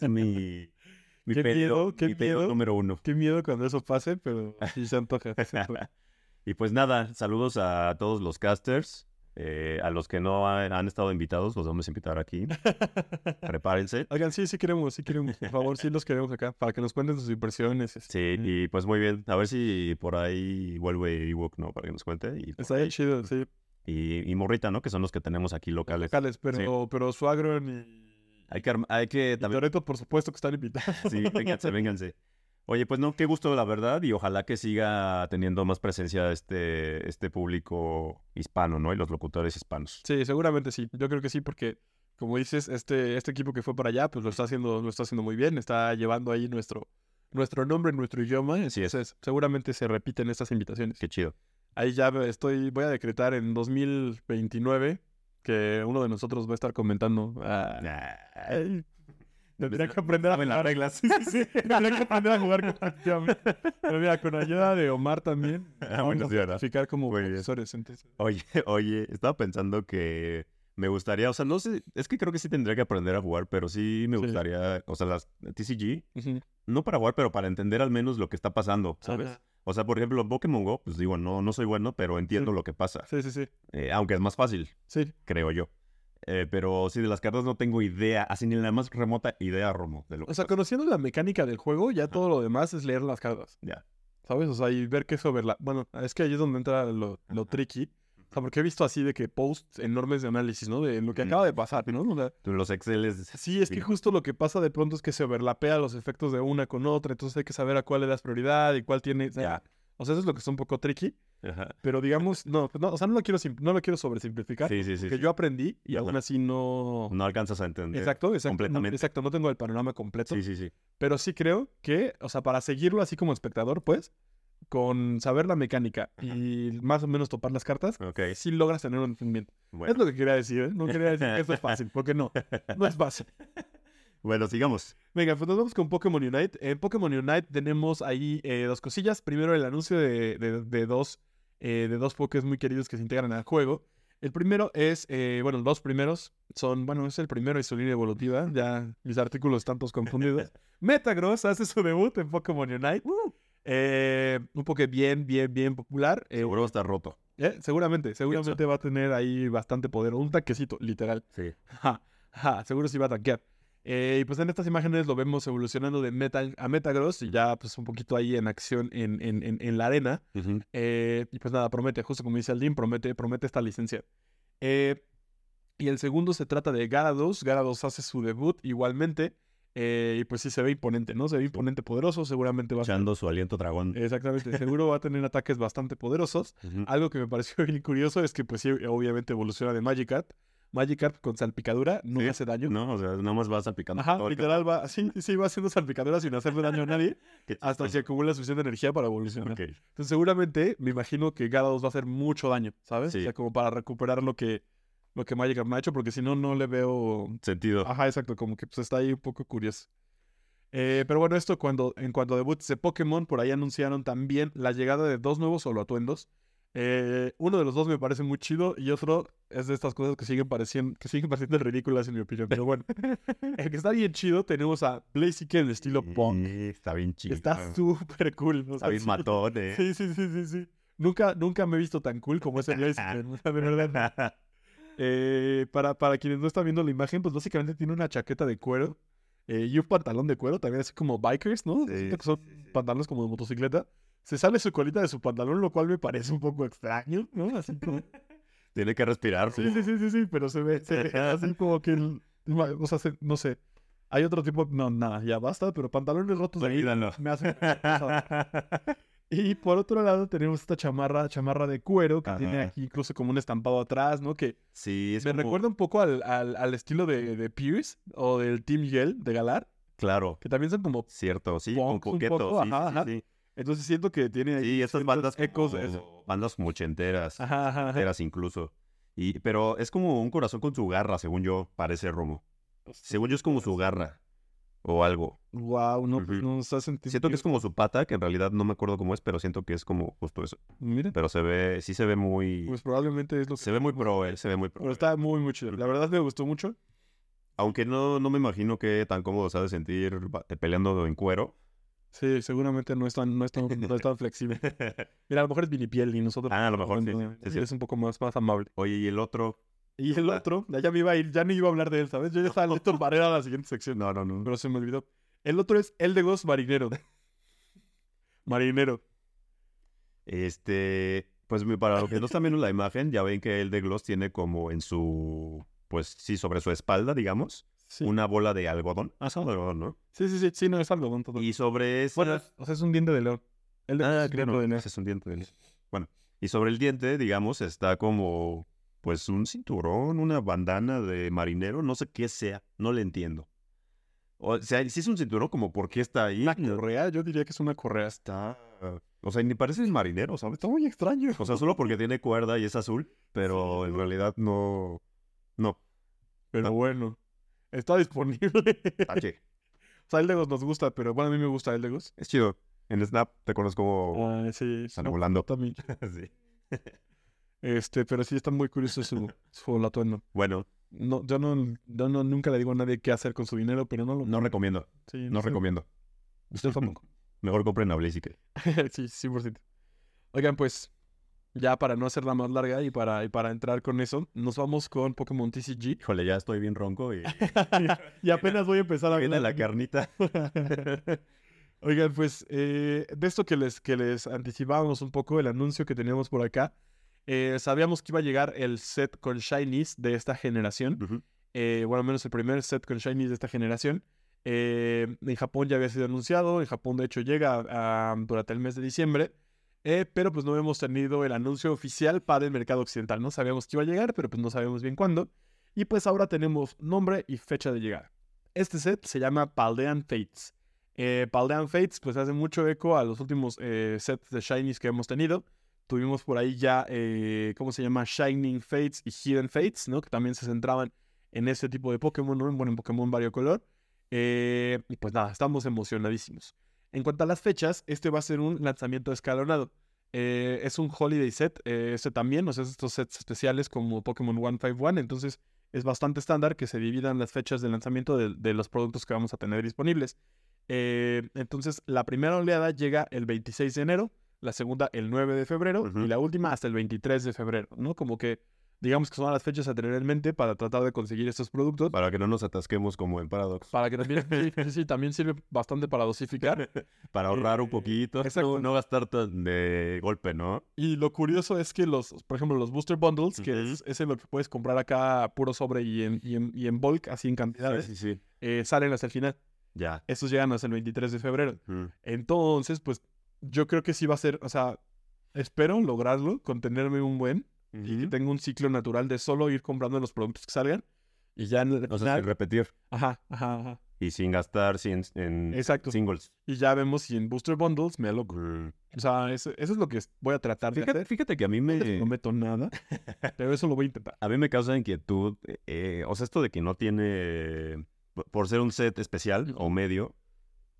es mi, mi, mi Qué pedido, miedo, qué mi miedo. número uno. Qué miedo cuando eso pase, pero sí se antoja. y pues nada, saludos a todos los casters. Eh, a los que no han, han estado invitados, los vamos a invitar aquí. Prepárense. Oigan, sí, sí queremos, sí queremos. Por favor, sí los queremos acá, para que nos cuenten sus impresiones. este, Sí, y pues muy bien. A ver si por ahí vuelve Ewok, ¿no? Para que nos cuente. Y, Está bien chido, sí. y, y Morrita, ¿no? Que son los que tenemos aquí locales. Locales, pero, pero Suagron y... Hay que, hay que también... Por supuesto que están invitados. Sí, vénganse, vénganse. Oye, pues no, qué gusto, la verdad, y ojalá que siga teniendo más presencia este, este público hispano, ¿no? Y los locutores hispanos. Sí, seguramente sí. Yo creo que sí, porque como dices, este, este equipo que fue para allá, pues lo está haciendo, lo está haciendo muy bien. Está llevando ahí nuestro, nuestro nombre, nuestro idioma. Así es. Seguramente se repiten estas invitaciones. Qué chido. Ahí ya estoy, voy a decretar en 2029 que uno de nosotros va a estar comentando. ah, Tendría que aprender a Saben las jugar. reglas. Sí, sí, sí. Tendría que aprender a jugar con. Pero mira, con ayuda de Omar también. Ah, bueno, a sí, ¿verdad? practicar como Muy profesores. entonces. Oye, oye, estaba pensando que me gustaría, o sea, no sé, es que creo que sí tendría que aprender a jugar, pero sí me Sí. gustaría, o sea, las TCG, no para jugar, pero para entender al menos lo que está pasando, ¿sabes? Ajá. O sea, por ejemplo, Pokémon Go, pues digo, no, no soy bueno, pero entiendo Sí. lo que pasa, Sí, sí, sí. eh, aunque es más fácil, Sí, creo yo. Eh, pero sí, de las cartas no tengo idea, así ni la más remota idea, Romo, de lo que O sea, pasa. conociendo la mecánica del juego, ya todo lo demás es leer las cartas. Ya. ¿Sabes? O sea, y ver qué sobre la... Bueno, es que ahí es donde entra lo, lo tricky. O sea, porque he visto así de que posts enormes de análisis, ¿no? De lo que acaba de pasar, ¿no? O sea, Los Exceles. sí, es que justo lo que pasa de pronto es que se overlapea los efectos de una con otra, entonces hay que saber a cuál le das prioridad y cuál tiene... o sea, Ya. O sea, eso es lo que está un poco tricky, Ajá. pero digamos, no, pues no, o sea, no lo quiero, no lo quiero sobresimplificar, Sí, sí, sí. que sí. yo aprendí y Ajá. aún así no... No alcanzas a entender. Exacto, exacto. no- completamente. exacto, no tengo el panorama completo. Sí, sí, sí. Pero sí creo que, o sea, para seguirlo así como espectador, pues, con saber la mecánica y más o menos topar las cartas, Ok. sí logras tener un entendimiento. Bueno. Es lo que quería decir, ¿eh? No quería decir que esto es fácil, porque no, no es fácil. Bueno, sigamos. Venga, pues nos vamos con Pokémon Unite. En Pokémon Unite tenemos ahí eh, dos cosillas. Primero, el anuncio de, de- de dos, eh, de dos Pokés muy queridos que se integran al juego. El primero es, eh, bueno, los dos primeros son, bueno, es el primero y su línea evolutiva. Ya mis artículos están todos confundidos. Metagross hace su debut en Pokémon Unite. Eh, un Poké bien, bien, bien popular. Eh, Seguro va a estar roto. seguramente, seguramente va a tener ahí bastante poder. Un tanquecito, literal. Sí. Ja, ja, seguro sí va a tanquear. Eh, y pues en estas imágenes lo vemos evolucionando de Meta a Metagross y ya pues un poquito ahí en acción en, en, en, en la arena. Eh, y pues nada, promete, justo como dice Aldin, promete, promete esta licencia. Eh, y el segundo se trata de Garados. Garados hace su debut igualmente. eh, y pues sí se ve imponente, ¿no? Se ve imponente, poderoso. Seguramente va a. Echando su aliento dragón. Exactamente, seguro va a tener ataques bastante poderosos. Algo que me pareció bien curioso es que pues sí, obviamente evoluciona de Magikarp. Magikarp con salpicadura no Sí, hace daño. No, o sea, nada más vas salpicando. Ajá, todo literal va, sí, sí, va haciendo salpicaduras sin hacerle daño a nadie hasta que acumula suficiente energía para evolucionar. Entonces seguramente me imagino que Garados va a hacer mucho daño, ¿sabes? Sí. O sea, como para recuperar lo que, lo que Magikarp me ha hecho, porque si no, no le veo... Sentido. Ajá, exacto, como que pues está ahí un poco curioso. Eh, pero bueno, esto cuando, en cuanto a debuts de Pokémon, por ahí anunciaron también la llegada de dos nuevos solo atuendos. Eh, uno de los dos me parece muy chido y otro es de estas cosas que siguen pareciendo, que siguen pareciendo ridículas en mi opinión. Pero bueno, el que está bien chido tenemos a Blaziken en estilo punk. Está bien chido. Está súper cool. o Está bien sí. matón, eh. Sí, sí, sí, sí, sí. Nunca, nunca me he visto tan cool como ese Blaziken. de verdad. Eh, para, para quienes no están viendo la imagen, pues básicamente tiene una chaqueta de cuero eh, y un pantalón de cuero, también así como bikers, ¿no? Sí, que son pantalones como de motocicleta. Se sale su colita de su pantalón, lo cual me parece un poco extraño, ¿no? Así como... Tiene que respirar. Sí, sí, sí, sí, sí, pero se ve, se ve así como que... el- O sea, se- no sé. Hay otro tipo... No, nada, ya basta, pero pantalones rotos ahí Olvídalo. me hacen... Y por otro lado tenemos esta chamarra, chamarra de cuero que tiene aquí incluso como un estampado atrás, ¿no? Que Sí, es me como- recuerda un poco al, al, al estilo de, de Pierce o del Team Yell de Galar, Claro. que también son como... Cierto, sí, poquito. poco, sí, ajá, sí, sí. Entonces siento que tiene ahí Sí, estas bandas ecos como eso. bandas muchenteras, Ajá, ajá, ajá. enteras incluso. Y, pero es como un corazón con su garra, según yo, parece Romo. Según yo es como su garra o algo. Wow, no, pues no está sentido. Siento que es como su pata, que en realidad no me acuerdo cómo es, pero siento que es como justo eso. Miren, Pero se ve, sí se ve muy, pues probablemente es lo que... se ve muy pro, él, se ve muy pro. Pero está muy, muy chido. La verdad me gustó mucho. Aunque no, no me imagino que tan cómodo se ha de sentir eh, peleando en cuero. Sí, seguramente no es tan, no es tan, no es tan flexible. Mira, a lo mejor es vinipiel y nosotros... Ah, a lo mejor sí, sí. Es un poco más, más amable. Oye, y el otro. Y el otro, ya me iba a ir, ya no iba a hablar de él, ¿sabes? Yo ya estaba listo para ir a la siguiente sección. No, no, no. Pero se me olvidó. El otro es el de Ghost Marinero. Marinero. Este. Pues para los que no están viendo la imagen, ya ven que el de Gloss tiene como en su. Pues sí, sobre su espalda, digamos, Sí. una bola de algodón. Ah, de algodón, ¿no? sí, sí, sí, sí, no es algodón todo. Y sobre esa. Bueno, es- o sea, es un diente de león. El de Ah, es claro, de león. ese es un diente de león. Bueno, y sobre el diente, digamos, está como. Pues un cinturón, una bandana de marinero, no sé qué sea, no le entiendo. O sea, si es un cinturón, como por qué está ahí. Una correa, yo diría que es una correa. Está. O sea, ni parece el marinero, ¿sabes? Está muy extraño. O sea, solo porque tiene cuerda y es azul, pero en realidad no. No. Pero Ah. bueno, está disponible. Tache. o sea, el nos gusta, pero bueno, a mí me gusta el de Ghost. Es chido. En Snap te conozco como. Ah, sí. Sale no, volando. También. sí. Este, pero sí está muy curioso su, su atuendo. Bueno, No, yo no, yo no, nunca le digo a nadie qué hacer con su dinero, pero no lo... no recomiendo. sí, No sé. recomiendo. Usted tampoco. Mejor compren a Blaziken. sí, 100%. Oigan, pues, ya para no hacerla más larga y para, y para entrar con eso, nos vamos con Pokémon TCG. Híjole, ya estoy bien ronco y. y apenas voy a empezar a Viene la carnita. Oigan, pues, eh, de esto que les, que les anticipábamos un poco, el anuncio que teníamos por acá, eh, sabíamos que iba a llegar el set con Shinies de esta generación. Eh, bueno, al menos el primer set con Shinies de esta generación. En Japón ya había sido anunciado, en Japón de hecho llega ah, durante el mes de diciembre, eh, pero pues no hemos tenido el anuncio oficial para el mercado occidental. No sabíamos que iba a llegar, pero pues no sabemos bien cuándo. Y pues ahora tenemos nombre y fecha de llegada. Este set se llama Paldean Fates. Eh, Paldean Fates pues hace mucho eco a los últimos eh, sets de Shinies que hemos tenido. Tuvimos por ahí ya, eh, ¿cómo se llama? Shining Fates y Hidden Fates, ¿no? Que también se centraban en este tipo de Pokémon, ¿no? Bueno, en Pokémon variocolor. Eh, y pues nada, estamos emocionadísimos. En cuanto a las fechas, este va a ser un lanzamiento escalonado. Eh, es un holiday set, eh, este también, o sea, es estos sets especiales como Pokémon 151, entonces es bastante estándar que se dividan las fechas de lanzamiento de, de los productos que vamos a tener disponibles. Eh, entonces, la primera oleada llega el 26 de enero, la segunda el 9 de febrero y la última hasta el 23 de febrero, ¿no? Como que, digamos que son las fechas a tener en mente para tratar de conseguir estos productos. Para que no nos atasquemos como en Paradox. Para que también, sí, también sirve bastante para dosificar. Para ahorrar un Eh, poquito. exacto. No, no gastar tan de golpe, ¿no? Y lo curioso es que los, por ejemplo, los booster bundles, que Ujú. es, es lo que puedes comprar acá puro sobre y en, y en, y en bulk, así en cantidades, Sí, sí. eh, salen hasta el final. Ya. Estos llegan hasta el 23 de febrero. Entonces, pues yo creo que sí va a ser, o sea, espero lograrlo, contenerme un buen y que tenga un ciclo natural de solo ir comprando los productos que salgan y ya en el O sea, sin repetir. Ajá, ajá, ajá. Y sin gastar sin, en Exacto. singles. Y ya vemos si en booster bundles me. Mm. O sea, eso, eso es lo que voy a tratar de Fíjate, hacer. fíjate que a mí No me... les prometo nada, pero eso lo voy a intentar. A mí me causa inquietud, eh, o sea, esto de que no tiene, por- ser un set especial o medio,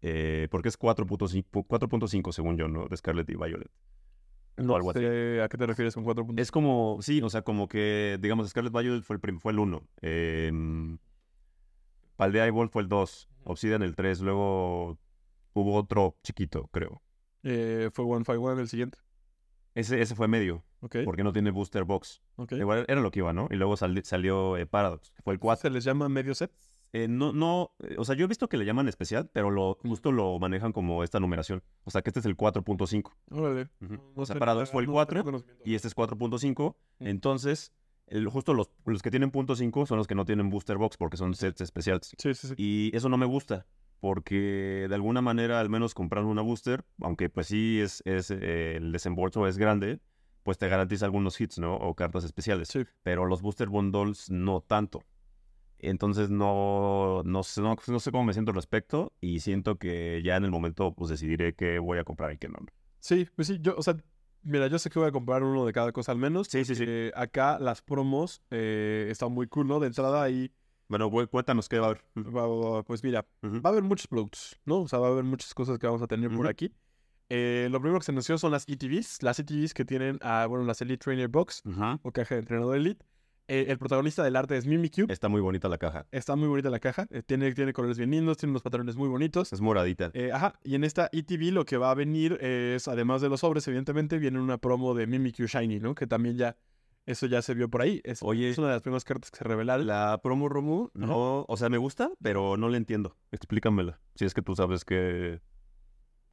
eh, porque es 4.5 4.5 según yo, ¿no? De Scarlet y Violet. No algo así. sé a qué te refieres con cuatro puntos. Es como, sí, o sea, como que, digamos, Scarlet Violet fue el, prim- fue el 1. Eh, Paldea Eyeball fue el 2. Obsidian el 3. Luego hubo otro chiquito, creo. Eh, fue One Five One el siguiente. Ese, ese fue medio, Ok. porque no tiene booster box. ok. Igual era lo que iba, ¿no? Y luego sali- salió eh, Paradox, que fue el 4. ¿Se les llama medio set? Eh, no, no, eh, o sea, yo he visto que le llaman especial, pero lo, justo lo manejan como esta numeración. O sea, que este es el 4.5. Órale. No O sea, sé, Paradox la fue el verdad, no 4 tengo conocimiento. y este es 4.5. Mm. Entonces, el- justo los, los que tienen punto .5 son los que no tienen booster box porque son sets especiales. Sí, sí, sí. Y eso no me gusta, porque de alguna manera, al menos comprando una booster, aunque pues sí es, es eh, el desembolso es grande, pues te garantiza algunos hits, ¿no? O cartas especiales. Sí. Pero los booster bundles no tanto. Entonces no, no, sé, no, no sé cómo me siento al respecto y siento que ya en el momento pues decidiré qué voy a comprar y qué no. Sí, pues sí, yo, o sea, mira, yo sé que voy a comprar uno de cada cosa al menos. Sí, sí, sí. acá las promos eh, están muy cool, ¿no? De entrada ahí, Bueno, cuéntanos qué va a haber. pues mira, va a haber muchos productos, ¿no? O sea, va a haber muchas cosas que vamos a tener por aquí. Eh, lo primero que se anunció son las ETVs, las ETVs que tienen, ah, bueno, las Elite Trainer Box Ajá. o caja de entrenador Elite. Eh, el protagonista del arte es Mimikyu. Está muy bonita la caja. Está muy bonita la caja. eh, tiene, tiene colores bien lindos, tiene unos patrones muy bonitos. Es moradita. Eh, ajá, y en esta ETV lo que va a venir es, además de los sobres, evidentemente, viene una promo de Mimikyu Shiny, ¿no? Que también ya, eso ya se vio por ahí. Es, Oye. es una de las primeras cartas que se revelaron. La promo Romu, no, o sea, me gusta, pero no la entiendo. Explícamela. Si es que tú sabes que.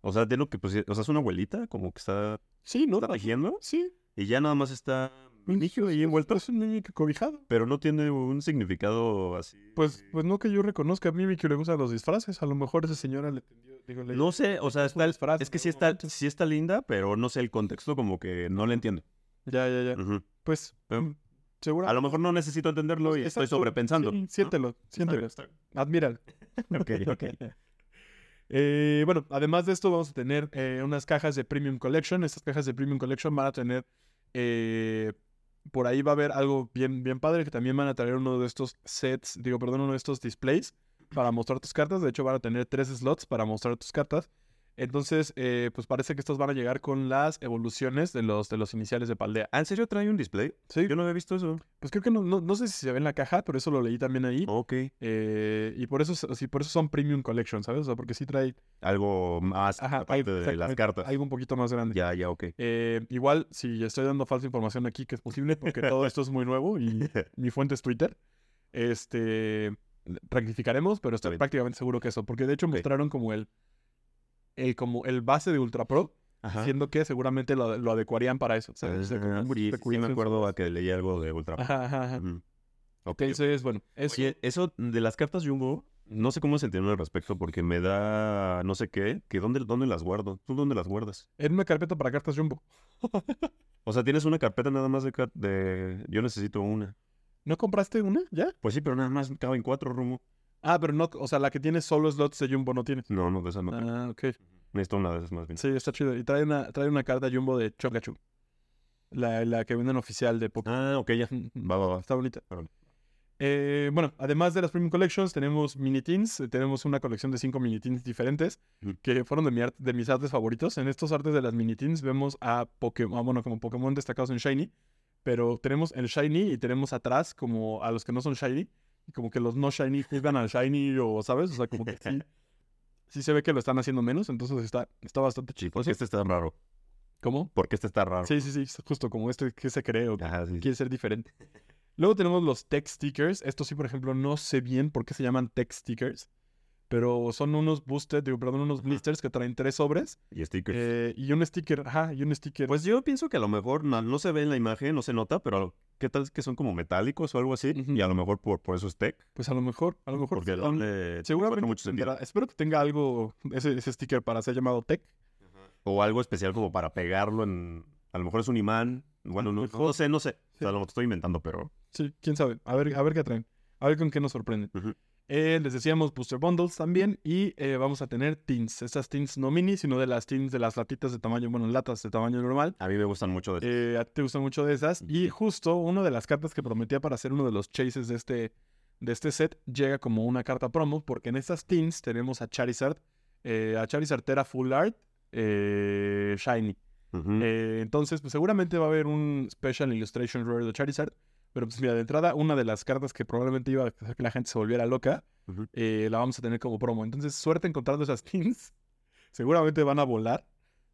O sea, entiendo que, pues, o sea, es una abuelita, como que está, Sí, ¿no? está tejiendo, Sí. y ya nada más está Mimikyu ahí envuelto. Es un Mimikyu cobijado. pero no tiene un significado así. Pues, pues no que yo reconozca, a Mimikyu le gustan los disfraces. A lo mejor esa señora le tendió, digo, le- No sé, o sea, está, disfraz es que sí está, sí está linda, pero no sé el contexto, como que no la entiendo. Ya, ya, ya. Pues, Eh, mm, seguro. A lo mejor no necesito entenderlo y estoy sobrepensando. Sí, siéntelo, siéntelo. Admíralo. Ok, ok. Eh, bueno, además de esto vamos a tener eh, unas cajas de Premium Collection. Estas cajas de Premium Collection van a tener... eh, por ahí va a haber algo bien, bien padre que también van a traer uno de estos sets, digo, perdón, uno de estos displays para mostrar tus cartas. De hecho, van a tener tres slots para mostrar tus cartas. Entonces, eh, pues parece que estos van a llegar con las evoluciones de los, de los iniciales de Paldea. ¿Ah, ¿En serio trae un display? Sí, Yo no había visto eso. pues creo que no, no, no sé si se ve en la caja, pero eso lo leí también ahí. Ok. Eh, y por eso, sí, por eso son Premium Collection, ¿sabes? O sea, porque sí trae Algo más Ajá, aparte de las cartas. algo un poquito más grande. Ya, ya, ok. Eh, igual, si estoy dando falsa información aquí, que es posible, porque todo esto es muy nuevo y mi fuente es Twitter, este, rectificaremos, pero estoy prácticamente seguro que eso, porque de hecho mostraron como el, el, como el base de Ultra Pro, Ajá. siendo que seguramente lo, lo adecuarían para eso. ¿sabes? Sí, sí, sí, me acuerdo a que leí algo de Ultra. Ajá, ajá, ajá. Ujú. Ok. Entonces, bueno, eso. Oye, eso de las cartas Jumbo, no sé cómo sentirme al respecto porque me da no sé qué, que dónde, dónde las guardo. ¿Tú dónde las guardas? en una carpeta para cartas Jumbo. O sea, tienes una carpeta nada más de, de... Yo necesito una. ¿No compraste una? ¿Ya? Pues sí, pero nada más caben cuatro, Rumo. Ah, pero no, o sea, la que tiene solo slots de Jumbo no tiene. No, no, de esas no. Ah, ok. Necesito una de esas más bien. Sí, está chido. Y trae una, trae una carta Jumbo de Chokachu. La, la que venden oficial de Pokémon. Ah, ok, ya. Va, va, va. Está bonita. Órale. Eh, bueno, además de las Premium Collections, tenemos mini teens. Tenemos una colección de cinco mini teens diferentes que fueron de, mi art- de mis artes favoritos. En estos artes de las mini teens vemos a Pokémon, bueno, como Pokémon destacados en Shiny, pero tenemos el Shiny y tenemos atrás como a los que no son Shiny. Y como que los no Shiny juzgan al Shiny o, ¿sabes? O sea, como que sí, sí se ve que lo están haciendo menos, entonces está, está bastante Sí, chido. porque este está raro. ¿Cómo? Porque este está raro. Sí, sí, sí, justo como este que se cree o Ajá, sí. quiere ser diferente. Luego tenemos los tech stickers. Estos sí, por ejemplo, no sé bien por qué se llaman tech stickers, pero son unos boosted, digo, perdón, unos blisters que traen tres sobres Y stickers. eh, y un sticker, ajá, y un sticker. Pues yo pienso que a lo mejor no, no se ve en la imagen, no se nota, pero ¿qué tal que son como metálicos o algo así? Y a lo mejor por, por eso es tech. pues a lo mejor, a lo mejor. Porque seguramente mucho tendrá- espero que tenga algo, ese, ese sticker para ser llamado tech. O algo especial como para pegarlo en... A lo mejor es un imán. Bueno, no, sé, no sé. O Sí. sea, lo estoy inventando, pero... Sí, quién sabe. A ver, a ver qué traen. A ver con qué nos sorprenden. Ujú. Eh, les decíamos Booster Bundles también. Y eh, vamos a tener teens. Estas teens no mini, sino de las teens de las latitas de tamaño, bueno, latas de tamaño normal. A mí me gustan mucho de... Eh, a ti te gustan mucho de esas. Y justo una de las cartas que prometía para hacer uno de los chases de este, de este set llega como una carta promo. Porque en estas teens tenemos a Charizard. eh, a Charizard Terra Full Art. eh, Shiny. Eh, entonces, pues seguramente va a haber un Special Illustration Rare de Charizard. Pero pues mira, de entrada, una de las cartas que probablemente iba a hacer que la gente se volviera loca, eh, la vamos a tener como promo. Entonces, suerte encontrando esas teams. Seguramente van a volar.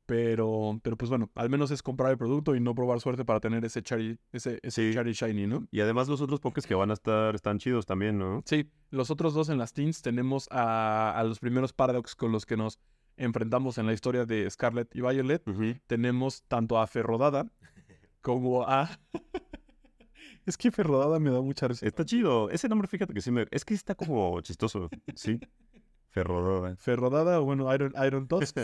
Pero, pero pues bueno, al menos es comprar el producto y no probar suerte para tener ese Chari, ese, ese Sí. Chari Shiny, ¿no? Y además los otros pokés que van a estar están chidos también, ¿no? Sí, los otros dos en las teams tenemos a, a los primeros Paradox con los que nos enfrentamos en la historia de Scarlet y Violet. Tenemos tanto a Ferrodada como a... es que Ferrodada me da mucha risa. Está chido. Ese nombre, fíjate que sí me... Es que está como chistoso. Sí. Ferrodora. Ferrodada o bueno, Iron, Iron Tusk.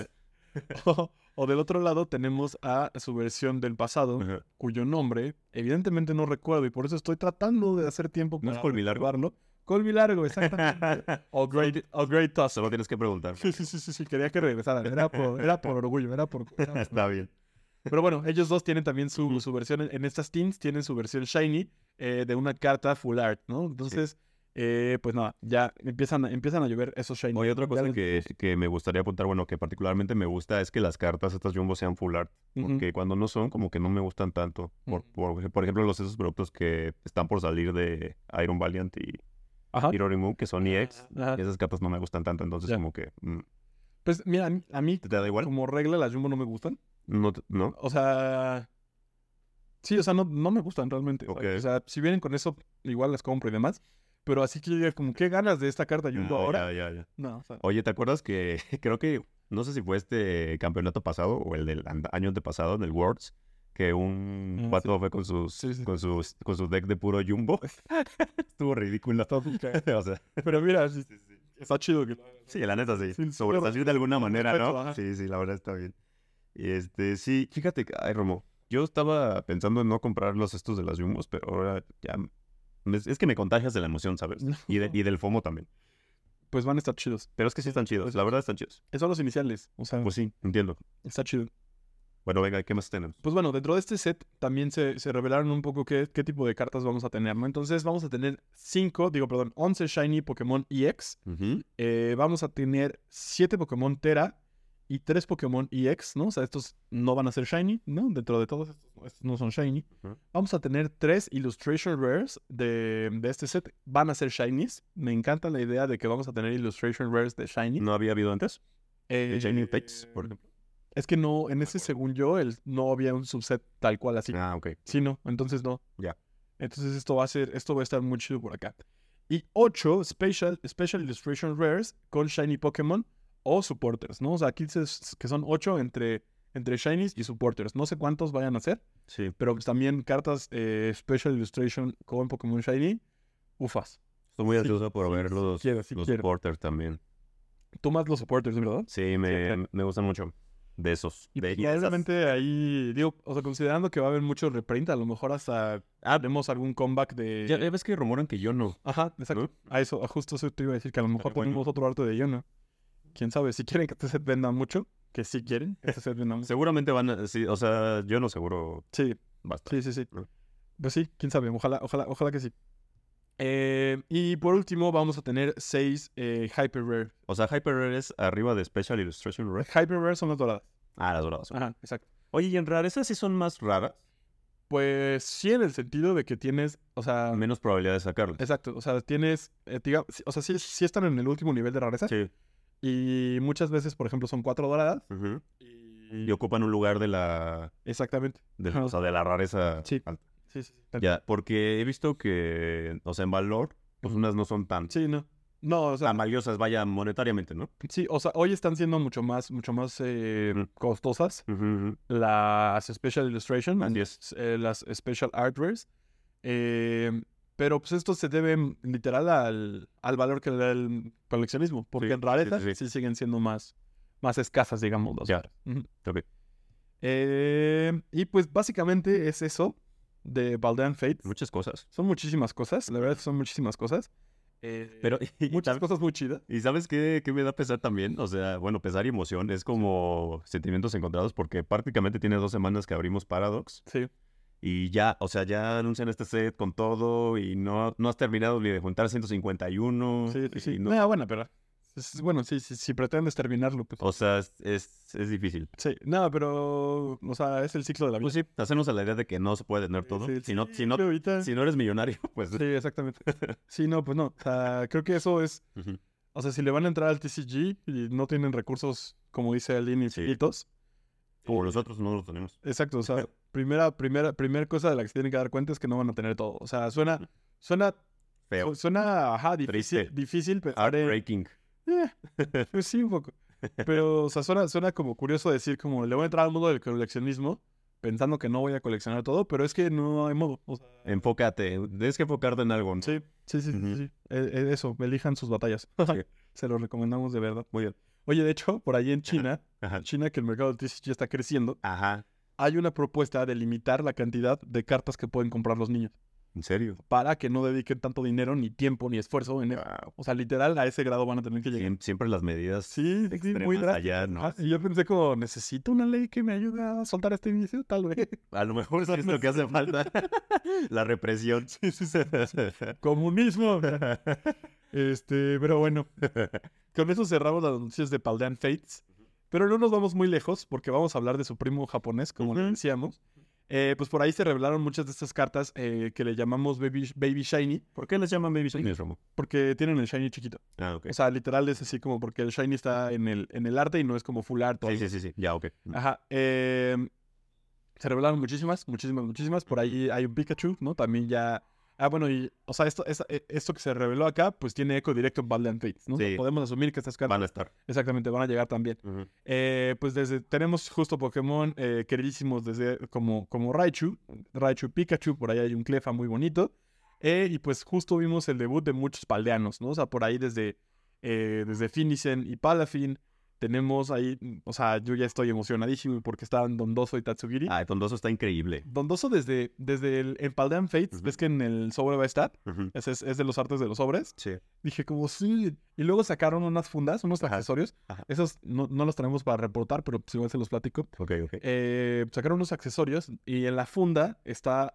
o, o del otro lado tenemos a su versión del pasado, Ajá. cuyo nombre evidentemente no recuerdo y por eso estoy tratando de hacer tiempo ¿No es para Colvilargo? recordarlo. Colvilargo, exactamente. o Great, o Great Tusk. Solo tienes que preguntar. Sí, sí, sí, sí, sí, quería que regresaran. Era por, era por orgullo, era por... era por- Está bien. Pero bueno, ellos dos tienen también su, su versión, en- estas teams tienen su versión shiny eh, de una carta full art, ¿no? Entonces, Eh, pues nada, ya empiezan, a- empiezan a llover esos shiny. Oye, otra cosa que, que me gustaría apuntar, bueno, que particularmente me gusta es que las cartas, estas jumbo, sean full art. Porque cuando no son, como que no me gustan tanto. Por, por, por ejemplo, los esos productos que están por salir de Iron Valiant y Ajá. Hero Moon, que son EX, Ajá. esas cartas no me gustan tanto. Entonces, Ya. como que. mm, Pues mira, a mí, a mí, ¿Te da igual? como regla las Jumbo no me gustan. No, ¿No? O sea, sí, o sea, no, no me gustan realmente. O sea, si vienen con eso, igual las compro y demás. Pero así que yo como, ¿qué ganas de esta carta Jumbo Ah, ahora? ya, ya, ya. No, o sea, Oye, ¿te acuerdas que creo que, no sé si fue este campeonato pasado o el del año antepasado en el Worlds, que un Ah, sí. pato fue con sus, Sí, sí. con sus, con su deck de puro jumbo? Estuvo ridículo. o sea, Pero mira, está chido que sí, la neta sí. Sobresalir de alguna manera, ¿no? Sí, sí, la verdad está bien. Este, sí, fíjate ay, Romo, yo estaba pensando en no comprar los estos de las jumbos, pero ahora ya, es que me contagias de la emoción, ¿sabes? Y, de- y del FOMO también. Pues van a estar chidos. Pero es que sí están chidos, la verdad están chidos. Esos son los iniciales. O sea, Pues sí, entiendo. está chido. Bueno, venga, ¿qué más tenemos? Pues bueno, dentro de este set también se, se revelaron un poco qué, qué tipo de cartas vamos a tener, ¿no? Entonces vamos a tener 5, digo, perdón, 11 Shiny Pokémon EX. Ujú. Eh, vamos a tener 7 Pokémon Tera y 3 Pokémon EX, ¿no? O sea, estos no van a ser Shiny, ¿no? Dentro de todos estos, estos no son Shiny. Ujú. Vamos a tener 3 Illustration Rares de, de este set. Van a ser Shinies. Me encanta la idea de que vamos a tener Illustration Rares de Shiny. ¿No había habido antes? Eh, Shiny Fates, por ejemplo. Es que no, en ese según yo, el, no había un subset tal cual así. Ah, ok. Sí, no, entonces no. Ya. Entonces esto va a ser, esto va a estar muy chido por acá. Y 8 Special, Special Illustration Rares con Shiny Pokémon o Supporters, ¿no? O sea, aquí se- que son 8 entre, entre Shinies y Supporters. No sé cuántos vayan a ser, Sí. pero pues también cartas eh, Special Illustration con Pokémon Shiny, ufas. Estoy muy Sí, ansioso por ver sí los, quiero, los quiero. porters también. Tú más los Supporters, ¿verdad? Sí, me, me gustan mucho. De esos. Y de, pues, y realmente ahí, digo, o sea, considerando que va a haber mucho reprint, a lo mejor hasta Ah, tenemos algún comeback de... ya, ves que rumoran que yo no. Ajá, exacto. A eso, a justo eso te iba a decir, que a lo mejor Pero bueno. tenemos otro arte de Yono. Quién sabe, si quieren que este set venda mucho, que sí quieren, que este set venda mucho. Seguramente van a... Sí, o sea, yo no seguro Sí, basta. sí, sí, sí. ¿no? Pues sí, quién sabe, ojalá, ojalá, ojalá que sí. Eh, y por último, vamos a tener seis eh, Hyper Rare. O sea, Hyper Rare es arriba de Special Illustration Rare. Hyper Rare son las doradas. Ah, las doradas. Ajá, exacto. Oye, y en raras, ¿esas sí son más raras? Pues sí, en el sentido de que tienes, o sea, Menos probabilidad de sacarlas. exacto, o sea, tienes, eh, o sea, sí, sí están en el último nivel de rareza. Sí. Y muchas veces, por ejemplo, son cuatro doradas. Y... Y ocupan un lugar de la... Exactamente. de- o sea, de la rareza Sí. alta. Sí, sí, sí. Ya, porque he visto que, o sea, en valor, pues unas no son tan, Sí, no. No, o sea, tan valiosas, vaya, monetariamente, ¿no? sí, o sea, hoy están siendo mucho más, mucho más eh, costosas las Special Illustration, las, eh, las Special Art Rares. Eh, pero pues esto se debe literal al, al valor que le da el coleccionismo, porque Sí, en rareza sí, sí, sí, sí. siguen siendo más, más escasas, digamos. las. Eh, y pues básicamente es eso de Baldean Fates. Muchas cosas. Son muchísimas cosas, la verdad son muchísimas cosas. Eh, Pero, y, muchas ¿sabes- cosas muy chidas. ¿y sabes qué, qué me da pesar también? O sea, bueno, pesar y emoción es como sentimientos encontrados porque prácticamente tiene dos semanas que abrimos Paradox Sí. Y ya, o sea, ya anuncian este set con todo y no, no has terminado ni de juntar 151. Sí, y sí. no- Nada, bueno, pero. es- bueno, sí, sí, si pretendes terminarlo, pues. o sea, es, es, es difícil. Sí, no, pero. O sea, es el ciclo de la vida. Pues sí, hacernos a la idea de que no se puede tener todo. Sí, si, no, sí, si, no, ahorita- si no eres millonario, pues... Sí, exactamente. Sí, no, pues no. O sea, creo que eso es. O sea, si le van a entrar al TCG y no tienen recursos, como dice Aline, Sí. infinitos. Como eh, nosotros no los tenemos. Exacto, o sea, primera, primera, primera cosa de la que se tienen que dar cuenta es que no van a tener todo. O sea, suena, suena, Feo. su- suena, ajá, difícil, Triste. difícil pensar en- Heartbreaking. Eh, pues sí, un poco. Pero, o sea, suena, suena como curioso decir como le voy a entrar al mundo del coleccionismo pensando que no voy a coleccionar todo, pero es que no hay modo. o sea, Enfócate. Tienes que enfocarte en algo. ¿no? sí, sí, sí, sí, Ujú. sí. Eh, eh, eso, elijan sus batallas. Sí. Se los recomendamos de verdad. Muy bien. Oye, de hecho, por ahí en China, Ajá. China que el mercado del TCG está creciendo, Ajá. hay una propuesta de limitar la cantidad de cartas que pueden comprar los niños. ¿En serio? para que no dediquen tanto dinero, ni tiempo, ni esfuerzo en Wow. O sea, literal, a ese grado van a tener que llegar. Siem- Siempre las medidas Sí, sí, muy allá, ¿no? Y yo pensé como, necesito una ley que me ayude a soltar este inicio, tal vez. A lo mejor es lo que hace falta. la represión. Sí, sí, sí. Comunismo. Este, pero bueno, con eso cerramos las noticias de Paldean Fates. Pero no nos vamos muy lejos porque vamos a hablar de su primo japonés, como le Ujú. decíamos. Eh, pues por ahí se revelaron muchas de estas cartas eh, que le llamamos Baby, Baby Shiny, ¿Por qué les llaman Baby Shiny, Romo? porque tienen el Shiny chiquito. Ah, ok. O sea, literal es así como porque el Shiny está en el, en el arte y no es como full art. o Sí, algo sí, sí, sí. Ya, ok. Ajá. eh, se revelaron muchísimas, muchísimas, muchísimas. Por ahí hay un Pikachu, ¿no? También ya. Ah, bueno, y. O sea, esto, eh, esto que se reveló acá, pues tiene eco directo en Badland Fates, ¿no? Sí. Podemos asumir que estas cartas. Van a estar. Exactamente, van a llegar también. Eh, pues desde. Tenemos justo Pokémon eh, queridísimos desde. Como, como Raichu. Raichu Pikachu, por ahí hay un Clefa muy bonito. Eh, y pues justo vimos el debut de muchos paldeanos, ¿no? O sea, por ahí desde. desde Finicen y Palafin. Tenemos ahí, o sea, yo ya estoy emocionadísimo porque estaban Dondoso y Tatsugiri. Ah, Tondoso está increíble. Dondoso desde, desde el en Paldean Fates, ves que en el sobre va a estar, ese es, es de los artes de los sobres. Sí. Dije como sí, y luego sacaron unas fundas, unos Ajá. accesorios, Ajá. esos no, no los tenemos para reportar, pero pues igual se los platico. Ok, ok. Eh, sacaron unos accesorios y en la funda está,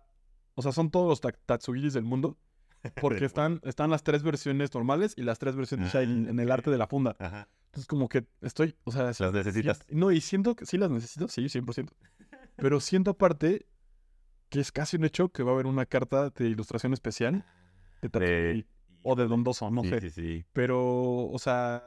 o sea, son todos los ta- Tatsugiris del mundo, porque están, están las tres versiones normales y las tres versiones Ah, en el arte de la funda. Ajá. Entonces como que estoy, o sea, Las necesitas. No, y siento que sí las necesito, sí, 100%. Pero siento aparte que es casi un hecho que va a haber una carta de ilustración especial de Tatsugiri o de Dondoso, no sí, sé. sí, sí. Pero, o sea,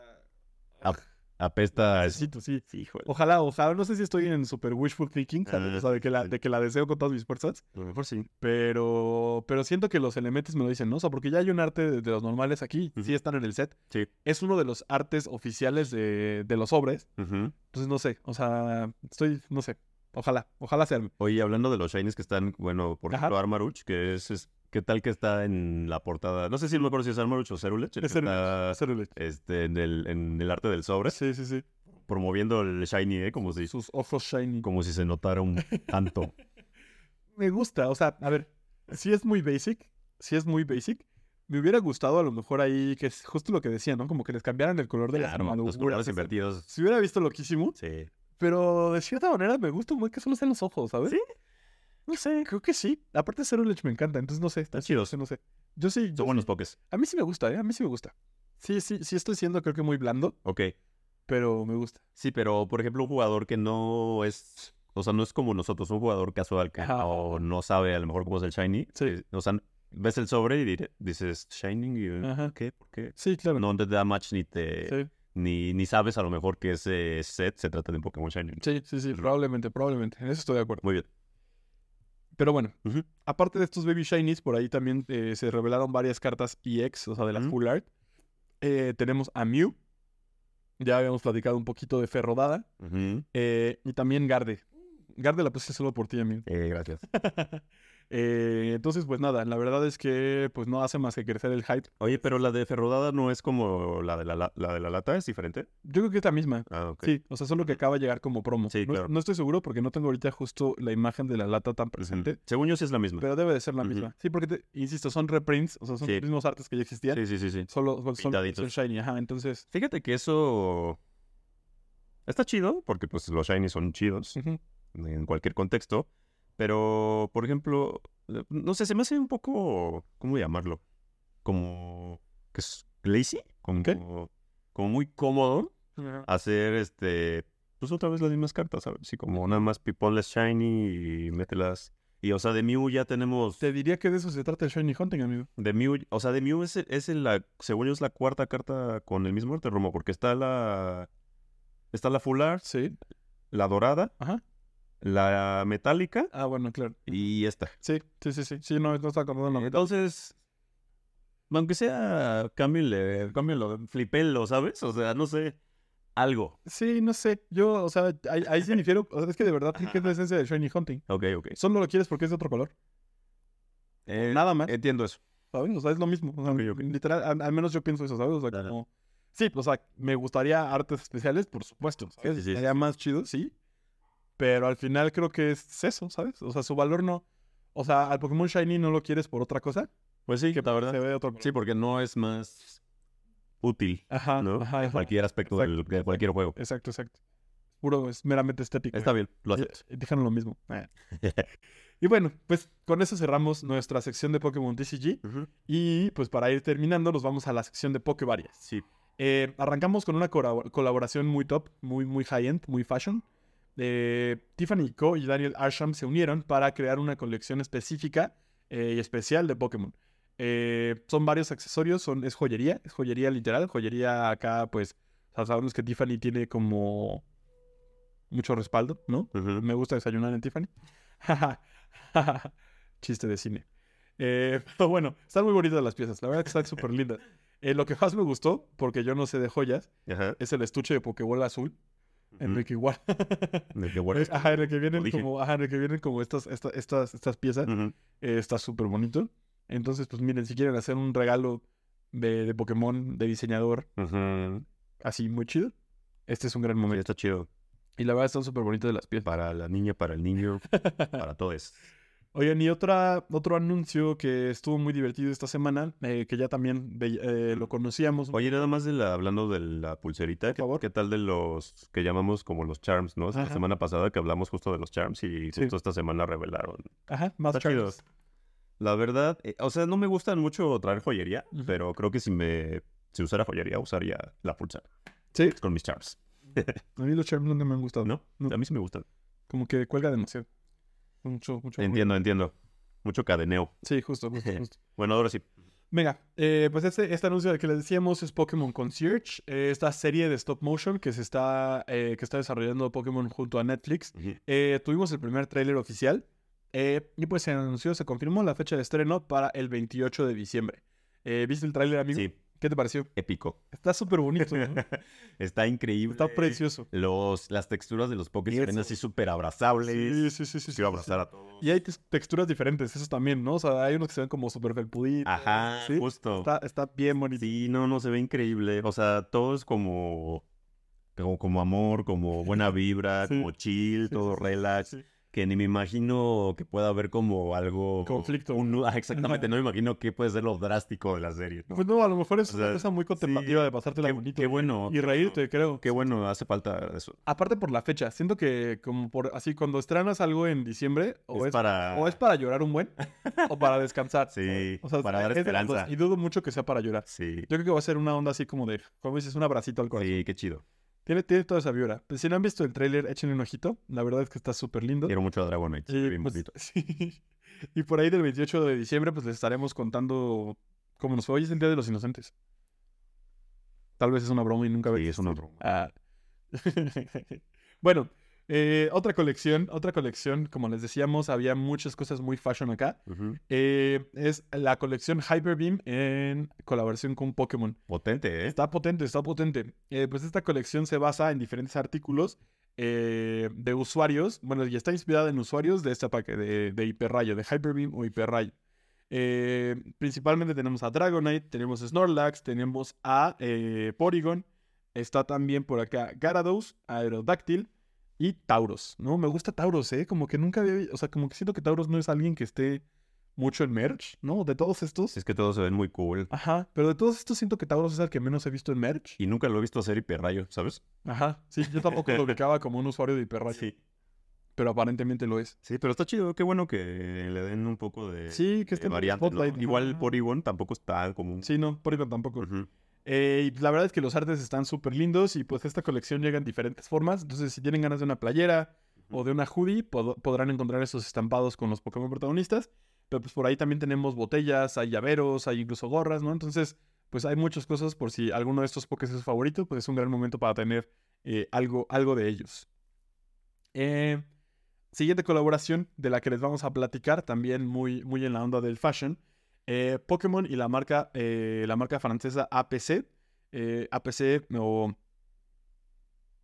Apesta. a- necesito, sí. Sí. Ojalá, ojalá, no sé si estoy en super wishful thinking, ¿sabes? Ah, o sea, de que, la, de que la deseo con todas mis fuerzas, A lo mejor sí. pero, pero siento que los elementos me lo dicen, ¿no? O sea, porque ya hay un arte de, de los normales aquí, sí están en el set. Sí. Es uno de los artes oficiales de, de los sobres, entonces no sé, o sea, estoy, no sé, ojalá, ojalá se arme. Oye, hablando de los shinies que están, bueno, por Ajá. ejemplo, Armaruch, que es, es- ¿qué tal que está en la portada? No sé si me acuerdo si es Armaruch o Cerulech, Es Cerulech, este, en, el, en el arte del sobre, Sí, sí, sí. promoviendo el shiny, ¿eh? Como si, Sus ojos shiny. como si se notara un tanto. Me gusta, o sea, a ver, si es muy basic, si es muy basic, me hubiera gustado a lo mejor ahí, que es justo lo que decía, ¿no? Como que les cambiaran el color de las Claro, los colores invertidos. Se hubiera visto loquísimo, Sí. pero de cierta manera me gusta muy que solo sean los ojos, ¿sabes? ¿Sí? No sé, creo que sí. Aparte Cerulech me encanta, entonces no sé. Están chidos. No sé. Yo sí, yo Son buenos sí. pokés. A mí sí me gusta, ¿eh? A mí sí me gusta. Sí, sí, sí estoy siendo creo que muy blando, Ok. pero me gusta. Sí, pero por ejemplo, un jugador que no es. O sea, no es como nosotros, un jugador casual que Ajá. no, no sabe a lo mejor cómo es el shiny. Sí. eh, O sea, ves el sobre y dices, Shining, y, eh, Ajá. ¿qué? ¿Por qué? Sí, claro. No te da match ni te. Sí, Ni, ni sabes a lo mejor que ese set se trata de un Pokémon Shiny. sí, sí, sí, probablemente, probablemente. En eso estoy de acuerdo. Muy bien. Pero bueno, aparte de estos Baby Shinies, por ahí también eh, se revelaron varias cartas EX, o sea, de las. Full Art. Eh, tenemos a Mew. Ya habíamos platicado un poquito de Ferrodada. Eh, y también Garde. Garde la puse solo por ti, amigo. Gracias. Eh, entonces, pues nada, la verdad es que pues no hace más que crecer el hype. Oye, pero la de Ferrodada no es como la de la, la- la de la lata, ¿es diferente? Yo creo que es la misma. Ah, ok. Sí, o sea, solo que acaba de llegar como promo. Sí, no, claro. no estoy seguro porque no tengo ahorita justo la imagen de la lata tan presente. Según yo sí es la misma. Pero debe de ser la misma. Sí, porque, te- insisto, son reprints, o sea, son Sí. los mismos artes que ya existían. Sí, sí, sí, sí. Solo son, shiny, ajá. Entonces, Fíjate que eso está chido, porque pues los shiny son chidos en cualquier contexto. Pero, por ejemplo, eh, no sé, se me hace un poco, ¿cómo llamarlo? Como que es lazy, como, ¿Qué? como muy cómodo hacer este, pues otra vez las mismas cartas, ¿sabes? Sí, como nada más ponles shiny y mételas. Y o sea, de Mew ya tenemos te diría que de eso se trata el Shiny Hunting, amigo. de Mew, o sea, de Mew es, es la, según yo es la cuarta carta con el mismo arte Romo, porque está la está la full art, Sí, la dorada, ajá. La metálica Ah, bueno, claro. y esta. Sí, sí, sí, sí. Sí, no, no está acordando la mitad. Entonces, aunque sea, cámbienle, cámbienlo, flipelo, ¿sabes? O sea, no sé, algo. Sí, no sé. Yo, o sea, ahí, ahí sí difiero. O sea, es que de verdad, sí que es la esencia del Shiny Hunting. Ok, ok. Solo lo quieres porque es de otro color. Eh, Nada más. Entiendo eso. ¿Sabes? O sea, es lo mismo. O sea. Literal, al, al menos yo pienso eso, ¿sabes? O sea, como... Sí, o sea, me gustaría artes especiales, por supuesto. ¿sabes? Sí, sí, sí. Sería más chido, sí. Pero al final creo que es eso, ¿sabes? O sea, su valor no... O sea, al Pokémon Shiny no lo quieres por otra cosa. Pues sí, Que la verdad. se ve otro. Sí, porque no es más útil, Ajá, ¿no? ajá, En ajá. cualquier aspecto del- de cualquier juego. Exacto, exacto. Puro, es meramente estético. Está bien, lo acepto. Y- Dijeron lo mismo. Eh. y bueno, pues con eso cerramos nuestra sección de Pokémon TCG. Y pues para ir terminando, nos vamos a la sección de Pokevarias. Sí. Eh, arrancamos con una colabo- colaboración muy top, muy, muy high-end, muy fashion. Eh, Tiffany Co. y Daniel Arsham se unieron para crear una colección específica eh, y especial de Pokémon. Eh, son varios accesorios, son, es joyería, es joyería literal, joyería acá, pues, sabemos que Tiffany tiene como mucho respaldo, ¿no? Me gusta desayunar en Tiffany. Chiste de cine. Pero bueno, están muy bonitas las piezas. La verdad que están súper lindas. Lo que más me gustó, porque yo no sé de joyas, es el estuche de Pokébola azul. En el que igual. De que guardas- ajá, en el que vienen como, ajá, en el que vienen como estas, esta- estas, estas piezas. Ujú. Eh, está súper bonito. Entonces, pues miren, si quieren hacer un regalo de, de Pokémon de diseñador Ujú. así muy chido, este es un gran Sí, momento. está chido. Y la verdad están súper bonitas las piezas. Para la niña, para el niño, para todos. Oigan, y otra, otro anuncio que estuvo muy divertido esta semana, eh, que ya también eh, lo conocíamos. Oye, nada más de la, hablando de la pulserita, ¿qué, favor. qué tal de los que llamamos como los charms, no? La semana pasada que hablamos justo de los charms y Sí. justo esta semana revelaron. Ajá, más Está chido. charms. La verdad, eh, o sea, no me gustan mucho traer joyería, pero creo que si me si usara joyería, usaría la pulsera Sí, con mis charms, a mí los charms nunca me han gustado. ¿no? No. A mí sí me gustan. Como que cuelga demasiado. Mucho, mucho. Entiendo, entiendo. Mucho cadeneo. Sí, justo, justo, justo. Bueno, ahora sí. Venga, eh, pues este, este anuncio del que les decíamos es Pokémon Concierge, eh, esta serie de stop motion que se está, eh, que está desarrollando Pokémon junto a Netflix. Tuvimos el primer tráiler oficial y pues se anunció, se confirmó la fecha de estreno para el 28 de diciembre. ¿Viste el tráiler, amigo? Sí, ¿Qué te pareció? épico. Está súper bonito, ¿no? Está increíble. Está precioso. Los, las texturas de los Pokés se ven así súper abrazables. Sí, sí, sí, sí. Quiero sí, abrazar a todos. Y hay tex- texturas diferentes, eso también, ¿no? O sea, hay unos que se ven como súper felpuditos. Ajá, ¿sí? justo. Está, está bien bonito. Sí, no, no, se ve increíble. O sea, todo es como, como, como amor, como buena vibra, como chill, todo relax. Que ni me imagino que pueda haber como algo... Conflicto. un ah, exactamente, no me imagino qué puede ser lo drástico de la serie. ¿no? Pues no, a lo mejor es O una cosa muy contemplativa sí, de pasártela qué, bonito. qué bueno. Y reírte, creo. Qué bueno, hace falta eso. Aparte por la fecha, siento que como por así cuando estrenas algo en diciembre o es, es, para... o es para llorar un buen o para descansar. Sí, O sea, para dar es esperanza. Y dudo mucho que sea para llorar. Sí, Yo creo que va a ser una onda así como de, como dices, un abracito al corazón. sí, qué chido. Tiene, tiene toda esa vibra. Pues, si no han visto el tráiler, échenle un ojito. La verdad es que está súper lindo. Quiero mucho a Dragonite. se ve Y, bien pues, sí. Y por ahí del 28 de diciembre, pues les estaremos contando cómo nos fue. Hoy es el Día de los Inocentes. Tal vez es una broma y nunca Sí, es una broma. Ah. bueno, eh, otra colección, otra colección, como les decíamos, había muchas cosas muy fashion acá. Eh, es la colección Hyper Beam en colaboración con Pokémon. Potente, ¿eh? Está potente, está potente. Eh, pues esta colección se basa en diferentes artículos de usuarios. Bueno, y está inspirada en usuarios de esta paquete de, de Hiperrayo, de Hyperbeam o Hiperrayo. Principalmente tenemos a Dragonite, tenemos a Snorlax, tenemos a Porygon. Está también por acá Gyarados, Aerodactyl y Tauros. No, me gusta Tauros, ¿eh? Como que nunca había... O sea, como que siento que Tauros no es alguien que esté mucho en merch, ¿no? De todos estos. Es que todos se ven muy cool. Ajá, pero de todos estos siento que Tauros es el que menos he visto en merch. Y nunca lo he visto hacer hiperrayo, ¿sabes? Ajá, sí, yo tampoco lo ubicaba como un usuario de hiperrayo, Sí. pero aparentemente lo es. Sí, pero está chido. Qué bueno que le den un poco de, Sí, que esté variante. ¿no? Igual ajá. Porygon tampoco está común. Sí, no, por tampoco. Ujú. Eh, y la verdad es que los artes están súper lindos y pues esta colección llega en diferentes formas. Entonces, si tienen ganas de una playera o de una hoodie, pod- podrán encontrar esos estampados con los Pokémon protagonistas. Pero pues por ahí también tenemos botellas, hay llaveros, hay incluso gorras, ¿no? Entonces, pues hay muchas cosas por si alguno de estos Pokés es su favorito, pues es un gran momento para tener eh, algo, algo de ellos. Eh, siguiente colaboración de la que les vamos a platicar, también muy, muy en la onda del fashion. Eh, Pokémon y la marca, eh, la marca francesa APC. eh, APC o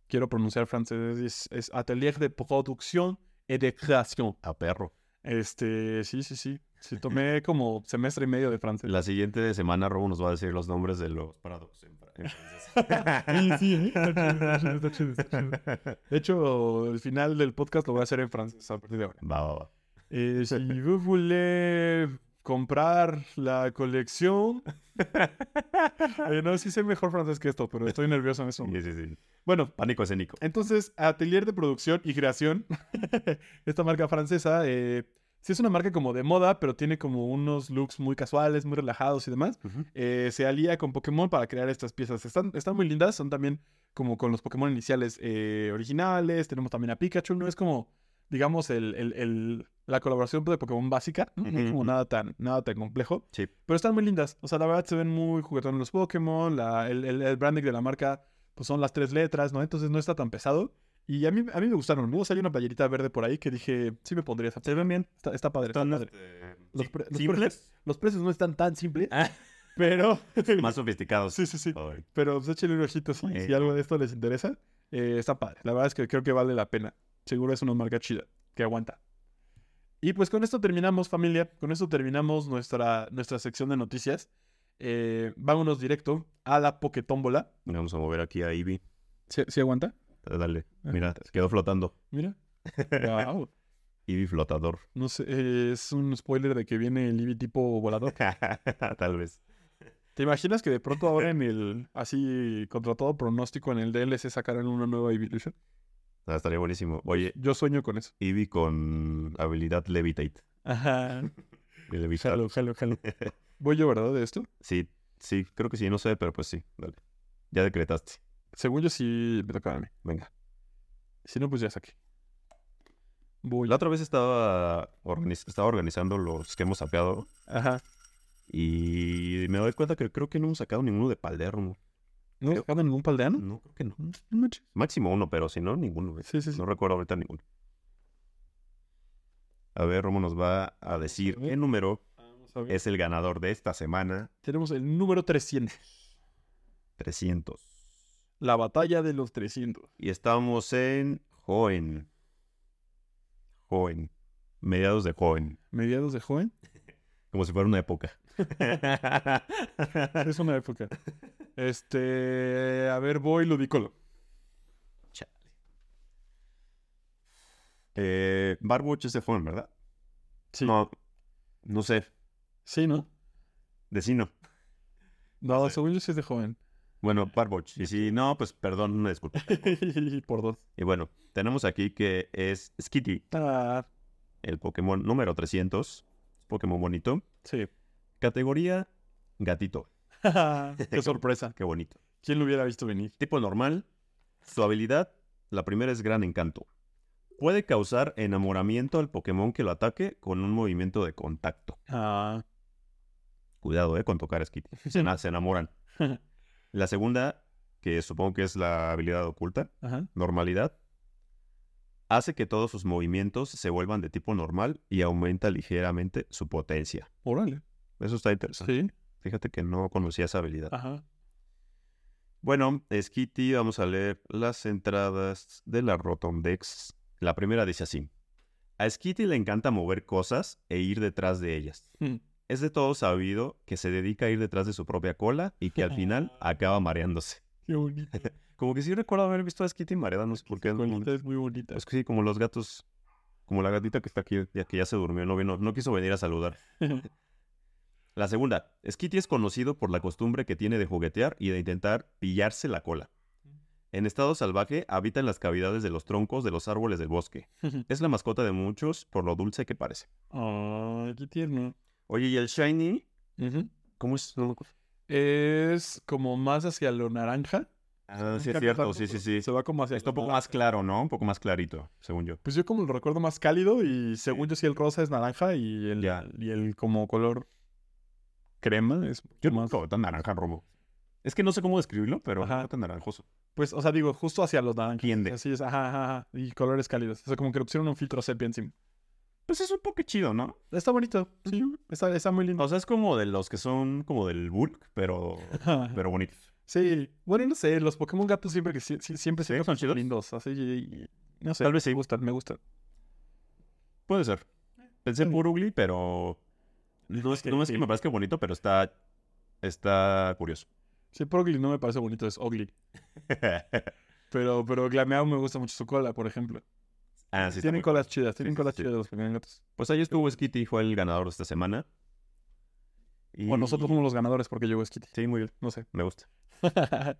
quiero pronunciar francés, es, es Atelier de Producción et de Création. A perro. Este, sí, sí, sí. Sí, tomé como semestre y medio de francés. La siguiente semana Robo nos va a decir los nombres de los paradox en, fra- en francés. Sí, sí, está chido. De hecho, el final del podcast lo voy a hacer en francés a partir de ahora. Va, va, va. Si vous voulez comprar la colección. Eh, no, sí sé mejor francés que esto, pero estoy nervioso en eso. Sí, sí, sí. Bueno, Pánico escénico. entonces, Atelier de Producción y Creación, esta marca francesa, eh, sí es una marca como de moda, pero tiene como unos looks muy casuales, muy relajados y demás. Eh, se alía con Pokémon para crear estas piezas. Están, están muy lindas, son también como con los Pokémon iniciales eh, originales. Tenemos también a Pikachu, no es como, digamos, el, el- el- la colaboración de Pokémon básica, ¿no? No es como nada tan, nada tan complejo. Sí. Pero están muy lindas. O sea, la verdad se ven muy juguetones los Pokémon. la- el, el- el branding de la marca, pues son las tres letras, ¿no? Entonces no está tan pesado. Y a mí, a mí me gustaron, ¿no? Salió una playerita verde por ahí que dije, sí me pondría esa. Se ven bien. Está, está padre. está padre. este, Los, pre- los precios, los precios no están tan simples, Ah. pero... más sofisticados. sí, sí, sí. Ay, Pero pues échenle un ojito si, si Bueno. algo de esto les interesa. Eh, está padre. La verdad es que creo que vale la pena. Seguro es una marca chida, que aguanta. Y pues con esto terminamos, familia. Con esto terminamos nuestra, nuestra sección de noticias. Eh, vámonos directo a la Poketómbola. Vamos a mover aquí a Eevee. ¿Sí, sí aguanta? Dale. Ajá. Mira, se quedó flotando. Mira. Wow. Eevee flotador. No sé, eh, es un spoiler de que viene el Eevee tipo volador. Tal vez. ¿Te imaginas que de pronto ahora en el, así, contra todo pronóstico, en el DLC sacaran una nueva Evolution? Ah, estaría buenísimo. Oye, Yo sueño con eso. Eevee con habilidad Levitate. Ajá. De levitar. Jalo, jalo, jalo. Voy yo, ¿verdad? De esto. Sí, sí, creo que sí, no sé, pero pues sí. Dale. Ya decretaste. Según yo sí me tocaba a mí. Venga. Si no, pues ya saqué. Voy. La otra vez estaba, organiz- estaba organizando los que hemos sapeado Ajá. y me doy cuenta que creo que no hemos sacado ninguno de Paldermo. ¿No sacaron ningún paldeano? No, creo que no. Máximo uno, pero si no, ninguno. güey. Sí, sí, sí. No recuerdo ahorita ninguno. A ver, Romo nos va a decir qué número es el ganador de esta semana. Tenemos el número 300. 300. La batalla de los 300. Y estamos en Joven. Joven. Mediados de Joven. Mediados de joven. Como si fuera una época. Es una época. Este. A ver, voy Ludicolo. eh, Barwatch es de Joven, ¿verdad? Sí. No, no sé. Sí, ¿no? Vecino. No, Sí. según yo sí es de joven. Bueno, Barwatch. Y si no, pues perdón, una disculpa. Por dos. Y bueno, tenemos aquí que es Skitty, Ah, el Pokémon número 300. Pokémon bonito. sí. Categoría gatito. Qué sorpresa. Qué bonito. ¿Quién lo hubiera visto venir? Tipo normal. Su habilidad, la primera es gran encanto. Puede causar enamoramiento al Pokémon que lo ataque con un movimiento de contacto. Ah. Cuidado, eh, con tocar a Skitty. Se, se enamoran. La segunda, que supongo que es la habilidad oculta, Ajá. normalidad, hace que todos sus movimientos se vuelvan de tipo normal y aumenta ligeramente su potencia. Órale. Eso está interesante. Sí. Fíjate que no conocía esa habilidad. Ajá. Bueno, Skitty, vamos a leer las entradas de la Rotomdex. La primera dice así. A Skitty le encanta mover cosas e ir detrás de ellas. Mm. Es de todo sabido que se dedica a ir detrás de su propia cola y que al final acaba mareándose. Qué bonito. Como que sí recuerdo haber visto a Skitty mareada, no sé por qué. Colita es muy bonita. Es que sí, como los gatos, como la gatita que está aquí, ya que ya se durmió, no vino, no quiso venir a saludar. La segunda, Skitty es conocido por la costumbre que tiene de juguetear y de intentar pillarse la cola. En estado salvaje habita en las cavidades de los troncos de los árboles del bosque. Es la mascota de muchos por lo dulce que parece. Ay, qué tierno. Oye, ¿y el Shiny? ¿Cómo es? No. Es como más hacia lo naranja. Ah, sí es cierto, sí, sí, sí. Se va como hacia Está un poco naranja. más claro, ¿no? Un poco más clarito, según yo. Pues yo como lo recuerdo más cálido y según yo sí el rosa es naranja y el, y el como color crema es Yo más... no tan naranja romo. Es que no sé cómo describirlo, pero Ajá. tan naranjoso. Pues, o sea, digo, justo hacia los naranjas. Tiende. Así es, ajá, ajá, ajá. Y colores cálidos. O sea, como que le pusieron un filtro sepia encima. Pues es un poco chido, ¿no? Está bonito. Sí, está, está muy lindo. O sea, es como de los que son como del bulk, pero, pero bonitos. sí, bueno, no sé, los Pokémon gatos siempre que sí- sí- siempre Sí, son chidos. lindos. Así, y- y- no sé. Tal vez sí. Me gustan, me gustan. Puede ser. Pensé en Purugly, pero... No es, que, no es que me parezca bonito, pero está... Está curioso. Sí, Progly no me parece bonito, es ugly. Pero, pero Glameow me gusta mucho su cola, por ejemplo. Ah, sí, tienen colas chidas, tienen sí, colas sí. chidas los pequeños gatos. Pues ahí estuvo Skitty, fue el ganador de esta semana. Y... O nosotros somos los ganadores porque llegó Skitty. Sí, muy bien. No sé. Me gusta.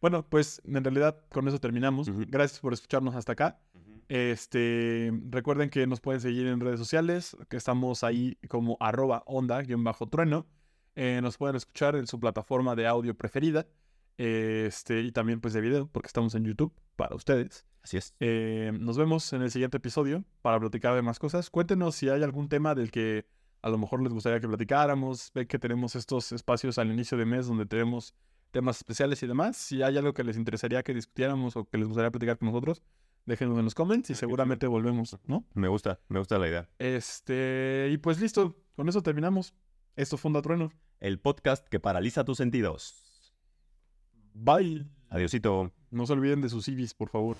bueno, pues en realidad con eso terminamos. Gracias por escucharnos hasta acá. Este, recuerden que nos pueden seguir en redes sociales, que estamos ahí como arroba onda-trueno. Eh, nos pueden escuchar en su plataforma de audio preferida. Este, y también pues de video, porque estamos en YouTube para ustedes. Así es. Eh, nos vemos en el siguiente episodio para platicar de más cosas. Cuéntenos si hay algún tema del que a lo mejor les gustaría que platicáramos. Ve que tenemos estos espacios al inicio de mes donde tenemos temas especiales y demás. Si hay algo que les interesaría que discutiéramos o que les gustaría platicar con nosotros, déjenlo en los comments y Ah, seguramente volvemos, ¿no? Me gusta, me gusta la idea. Este, y pues listo, con eso terminamos. Esto fue Onda Trueno. El podcast que paraliza tus sentidos. Bye. Adiosito. No se olviden de sus IVs, por favor.